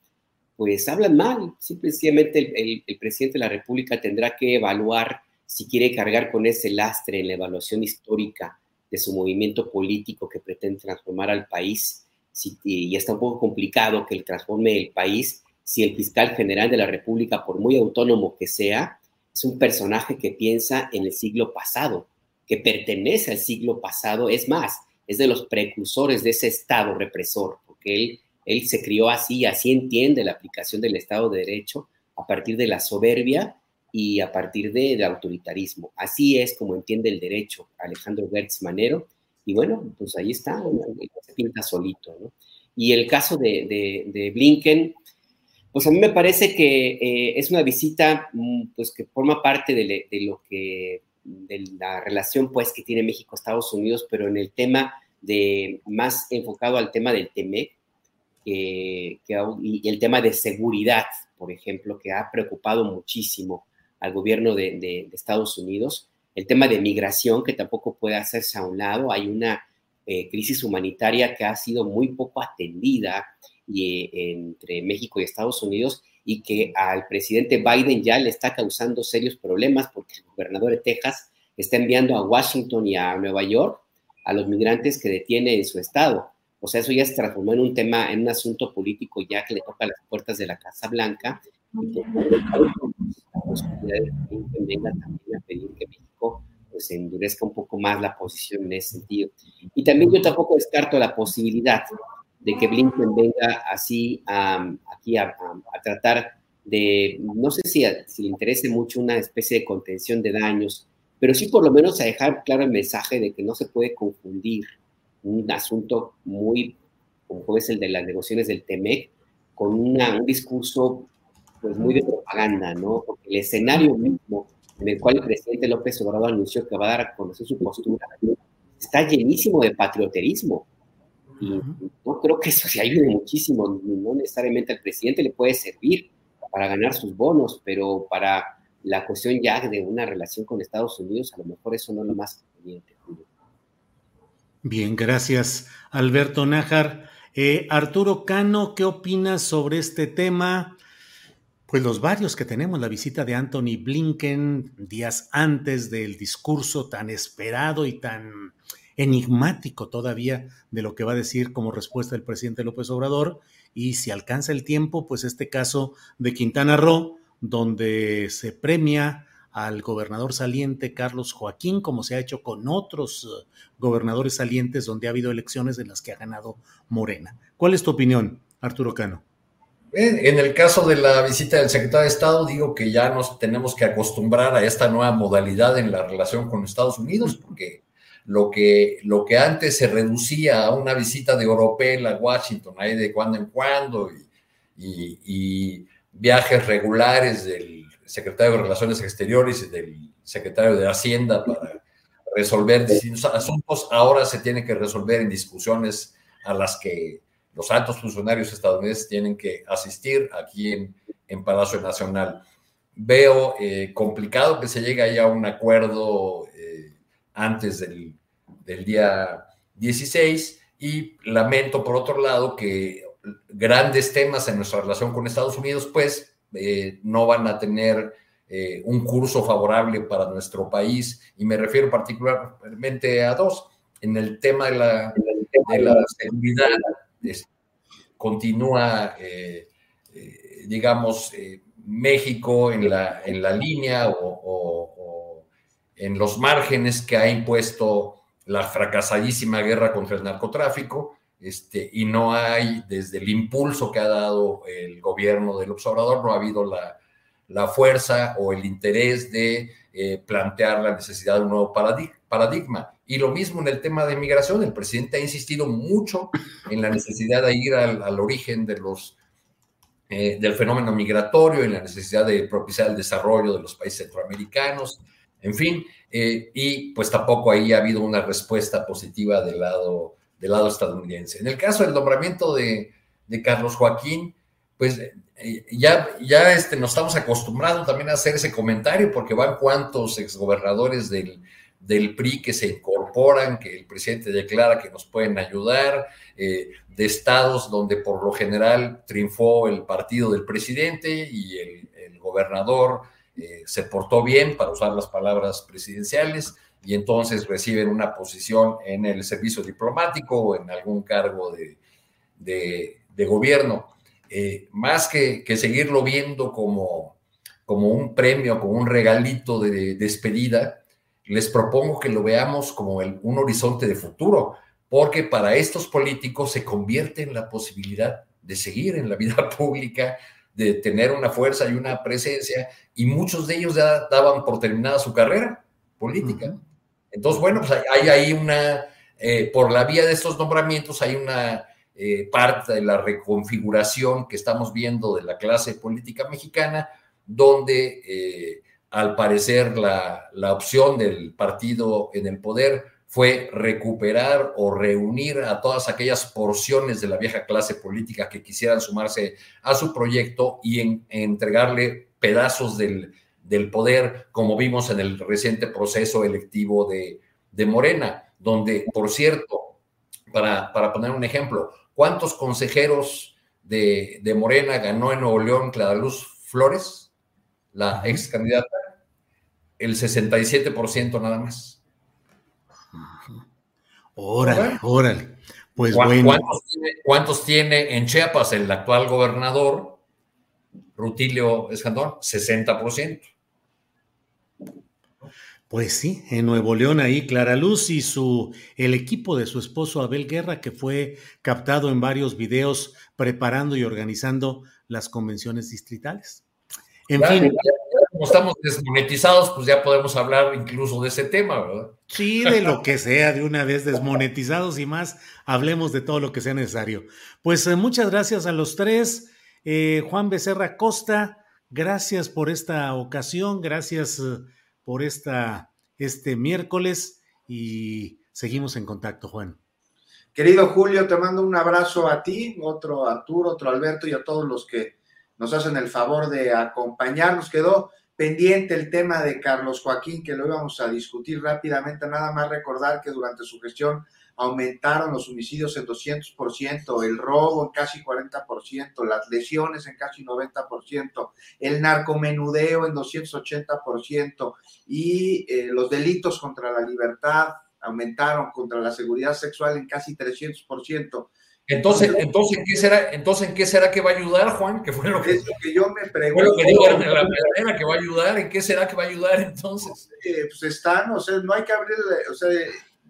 pues hablan mal. Simplemente el, el presidente de la República tendrá que evaluar si quiere cargar con ese lastre en la evaluación histórica de su movimiento político que pretende transformar al país, y está un poco complicado que él transforme el país si el fiscal general de la República, por muy autónomo que sea, es un personaje que piensa en el siglo pasado, que pertenece al siglo pasado, es más, es de los precursores de ese Estado represor, porque él, él se crió así, así entiende la aplicación del Estado de Derecho a partir de la soberbia y a partir del autoritarismo. Así es como entiende el derecho Alejandro Gertz Manero. Y bueno, pues ahí está, se pinta solito. ¿no? Y el caso de, de, Blinken, pues a mí me parece que eh, es una visita mm, pues que forma parte de, de, lo que, de la relación pues que tiene México-Estados Unidos, pero en el tema de, más enfocado al tema del TEMEC, que, y el tema de seguridad, por ejemplo, que ha preocupado muchísimo al gobierno de, Estados Unidos. El tema de migración, que tampoco puede hacerse a un lado. Hay una eh, crisis humanitaria que ha sido muy poco atendida y, eh, entre México y Estados Unidos y que al presidente Biden ya le está causando serios problemas porque el gobernador de Texas está enviando a Washington y a Nueva York a los migrantes que detiene en su estado. O sea, eso ya se transformó en un tema, en un asunto político ya que le toca las puertas de la Casa Blanca de que venga también a pedir que México pues endurezca un poco más la posición en ese sentido. Y también yo tampoco descarto la posibilidad de que Blinken venga así aquí a, tratar de, no sé si, si le interese mucho una especie de contención de daños pero sí por lo menos a dejar claro el mensaje de que no se puede confundir un asunto muy, como es el de las negociaciones del TEMEC, con una, un discurso pues muy de propaganda, ¿no? Porque el escenario mismo en el cual el presidente López Obrador anunció que va a dar a conocer su postura está llenísimo de patrioterismo. Y no creo que eso se ayude muchísimo, no necesariamente al presidente le puede servir para ganar sus bonos, pero para la cuestión ya de una relación con Estados Unidos, a lo mejor eso no es lo más conveniente. Bien, gracias, Alberto Nájar. Eh, Arturo Cano, ¿qué opinas sobre este tema? Pues los varios que tenemos, la visita de Anthony Blinken días antes del discurso tan esperado y tan enigmático todavía de lo que va a decir como respuesta el presidente López Obrador, y si alcanza el tiempo, pues este caso de Quintana Roo, donde se premia al gobernador saliente Carlos Joaquín, como se ha hecho con otros eh, gobernadores salientes donde ha habido elecciones en las que ha ganado Morena. ¿Cuál es tu opinión, Arturo Cano? En el caso de la visita del secretario de Estado, digo que ya nos tenemos que acostumbrar a esta nueva modalidad en la relación con Estados Unidos, porque lo que, lo que antes se reducía a una visita de Oropel a Washington, ahí de cuando en cuando, y, viajes regulares del secretario de Relaciones Exteriores y del secretario de Hacienda para resolver distintos asuntos, ahora se tiene que resolver en discusiones a las que los altos funcionarios estadounidenses tienen que asistir aquí en, en Palacio Nacional. Veo eh, complicado que se llegue a un acuerdo antes del, del, día 16 y lamento por otro lado que grandes temas en nuestra relación con Estados Unidos pues eh, no van a tener un curso favorable para nuestro país y me refiero particularmente a dos. En el tema de la, de la seguridad continúa, eh, eh, digamos, eh, México en la, en la línea o, en los márgenes que ha impuesto la fracasadísima guerra contra el narcotráfico, este, y no hay, desde el impulso que ha dado el gobierno del observador, no ha habido la, la fuerza o el interés de plantear la necesidad de un nuevo paradigma. Y lo mismo en el tema de migración, el presidente ha insistido mucho en la necesidad de ir al, origen de los, eh, del fenómeno migratorio, en la necesidad de propiciar el desarrollo de los países centroamericanos, en fin, eh, y pues tampoco ahí ha habido una respuesta positiva del lado, del lado estadounidense. En el caso del nombramiento de, Carlos Joaquín, pues eh, ya, ya este, nos estamos acostumbrando también a hacer ese comentario porque van cuantos exgobernadores del del PRI que se incorporan, que el presidente declara que nos pueden ayudar, eh, de estados donde por lo general triunfó el partido del presidente y el, gobernador eh, se portó bien, para usar las palabras presidenciales, y entonces reciben una posición en el servicio diplomático o en algún cargo de, de, gobierno. Eh, más que, que, seguirlo viendo como, como un premio, como un regalito de despedida, les propongo que lo veamos como un horizonte de futuro, porque para estos políticos se convierte en la posibilidad de seguir en la vida pública, de tener una fuerza y una presencia, y muchos de ellos ya daban por terminada su carrera política. Entonces, bueno, pues hay ahí una, eh, por la vía de estos nombramientos, hay una eh, parte de la reconfiguración que estamos viendo de la clase política mexicana, donde eh, al parecer la, opción del partido en el poder fue recuperar o reunir a todas aquellas porciones de la vieja clase política que quisieran sumarse a su proyecto y entregarle pedazos del, poder, como vimos en el reciente proceso electivo de, Morena, donde, por cierto, para, para, poner un ejemplo, ¿cuántos consejeros de, de Morena ganó en Nuevo León Clara Luz Flores, la ex candidata? el 67% nada más. Órale, órale. Pues bueno. ¿cuántos tiene, en Chiapas el actual gobernador, Rutilio Escandón? 60%. Pues sí, en Nuevo León ahí Clara Luz y su el equipo de su esposo Abel Guerra que fue captado en varios videos preparando y organizando las convenciones distritales. En fin, como estamos desmonetizados, pues ya podemos hablar incluso de ese tema, ¿verdad? Sí, de lo que sea, de una vez desmonetizados y más, hablemos de todo lo que sea necesario. Pues eh, muchas gracias a los tres. Eh, Juan Becerra Costa, gracias por esta ocasión, gracias eh, por esta, este miércoles y seguimos en contacto, Juan. Querido Julio, te mando un abrazo a ti, otro a Arturo, otro a Alberto y a todos los que nos hacen el favor de acompañarnos. Quedó pendiente el tema de Carlos Joaquín, que lo íbamos a discutir rápidamente. Nada más recordar que durante su gestión aumentaron los homicidios en 200%, el robo en casi 40%, las lesiones en casi 90%, el narcomenudeo en 280% y eh, los delitos contra la libertad aumentaron contra la seguridad sexual en casi 300%. Entonces, entonces, ¿en qué será, entonces, ¿en qué será que va a ayudar, Juan? Que fue lo que, que yo me pregunto. Lo que digo la primera, que va a ayudar. ¿En qué será que va a ayudar entonces? Eh, pues están, o sea, no hay que abrirle, o sea,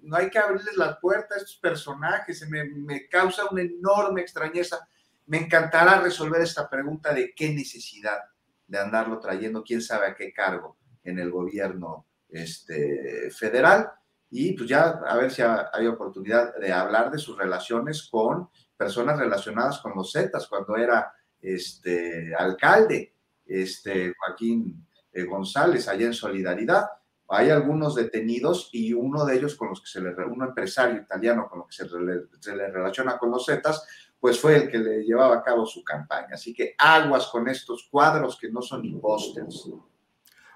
no hay que abrirles las puertas a estos personajes. Me, me causa una enorme extrañeza. Me encantará resolver esta pregunta de qué necesidad de andarlo trayendo, quién sabe a qué cargo en el gobierno este, federal y pues ya a ver si hay oportunidad de hablar de sus relaciones con personas relacionadas con los Zetas, cuando era este, alcalde, este, Joaquín eh, González, allá en Solidaridad. Hay algunos detenidos y uno de ellos con los que se le, un empresario italiano con lo que se le, se le relaciona con los Zetas, pues fue el que le llevaba a cabo su campaña. Así que aguas con estos cuadros que no son imposters.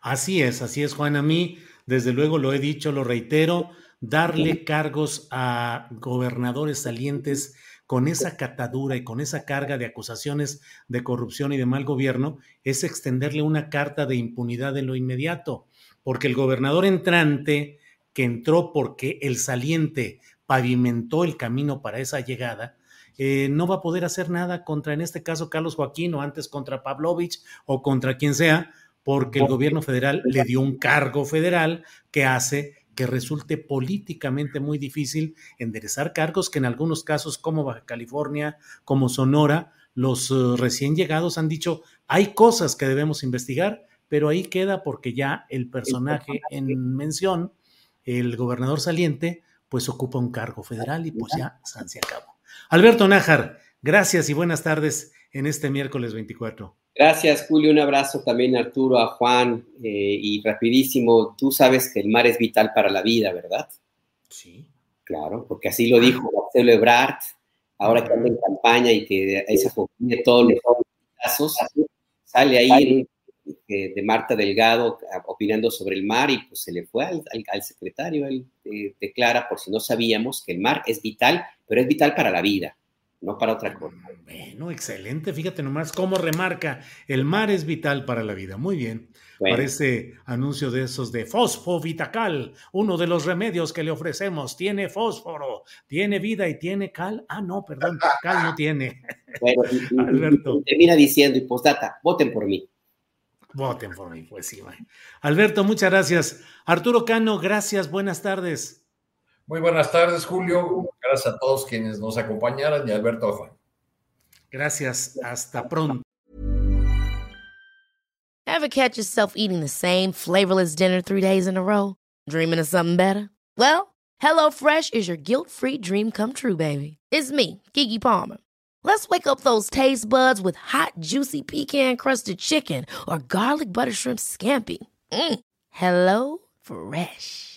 Así es, así es, Juan. A mí desde luego lo he dicho, lo reitero, darle cargos a gobernadores salientes con esa catadura y con esa carga de acusaciones de corrupción y de mal gobierno es extenderle una carta de impunidad en lo inmediato, porque el gobernador entrante, que entró porque el saliente pavimentó el camino para esa llegada, eh, no va a poder hacer nada contra, en este caso, Carlos Joaquín o antes contra Pavlovich o contra quien sea, porque el gobierno federal le dio un cargo federal que hace que resulte políticamente muy difícil enderezar cargos que en algunos casos como Baja California, como Sonora, los eh, recién llegados han dicho, hay cosas que debemos investigar, pero ahí queda porque ya el personaje en mención, el gobernador saliente, pues ocupa un cargo federal y pues ya se acabó. Alberto Nájar, gracias y buenas tardes en este miércoles 24. Gracias, Julio. Un abrazo también a Arturo, a Juan. Eh, y rapidísimo, tú sabes que el mar es vital para la vida, ¿verdad? Sí. Claro, porque así lo dijo Marcelo Ebrard, ahora que anda en campaña y que se de todos los casos, sale ahí de Marta Delgado opinando sobre el mar y pues se le fue al, secretario, él eh, declara, por si no sabíamos, que el mar es vital, pero es vital para la vida no para otra cosa. Bueno, excelente. Fíjate nomás cómo remarca, el mar es vital para la vida. Muy bien. Parece anuncio de esos de Vitacal, uno de los remedios que le ofrecemos. Tiene fósforo, tiene vida y tiene cal. Ah, no, perdón, cal no tiene. Bueno, Alberto. termina diciendo, y postdata, voten por mí. Voten por mí, pues sí. Alberto, muchas gracias. Arturo Cano, gracias, buenas tardes. Muy buenas tardes, Julio. Gracias a todos quienes nos acompañaron y Alberto Juan. Gracias. Hasta pronto. Ever catch yourself eating the same flavorless dinner three days in a row? Dreaming of something better? Well, HelloFresh is your guilt-free dream come true, baby. It's me, Kiki Palmer. Let's wake up those taste buds with hot, juicy pecan-crusted chicken or garlic butter shrimp scampi. Mm. Hello Fresh.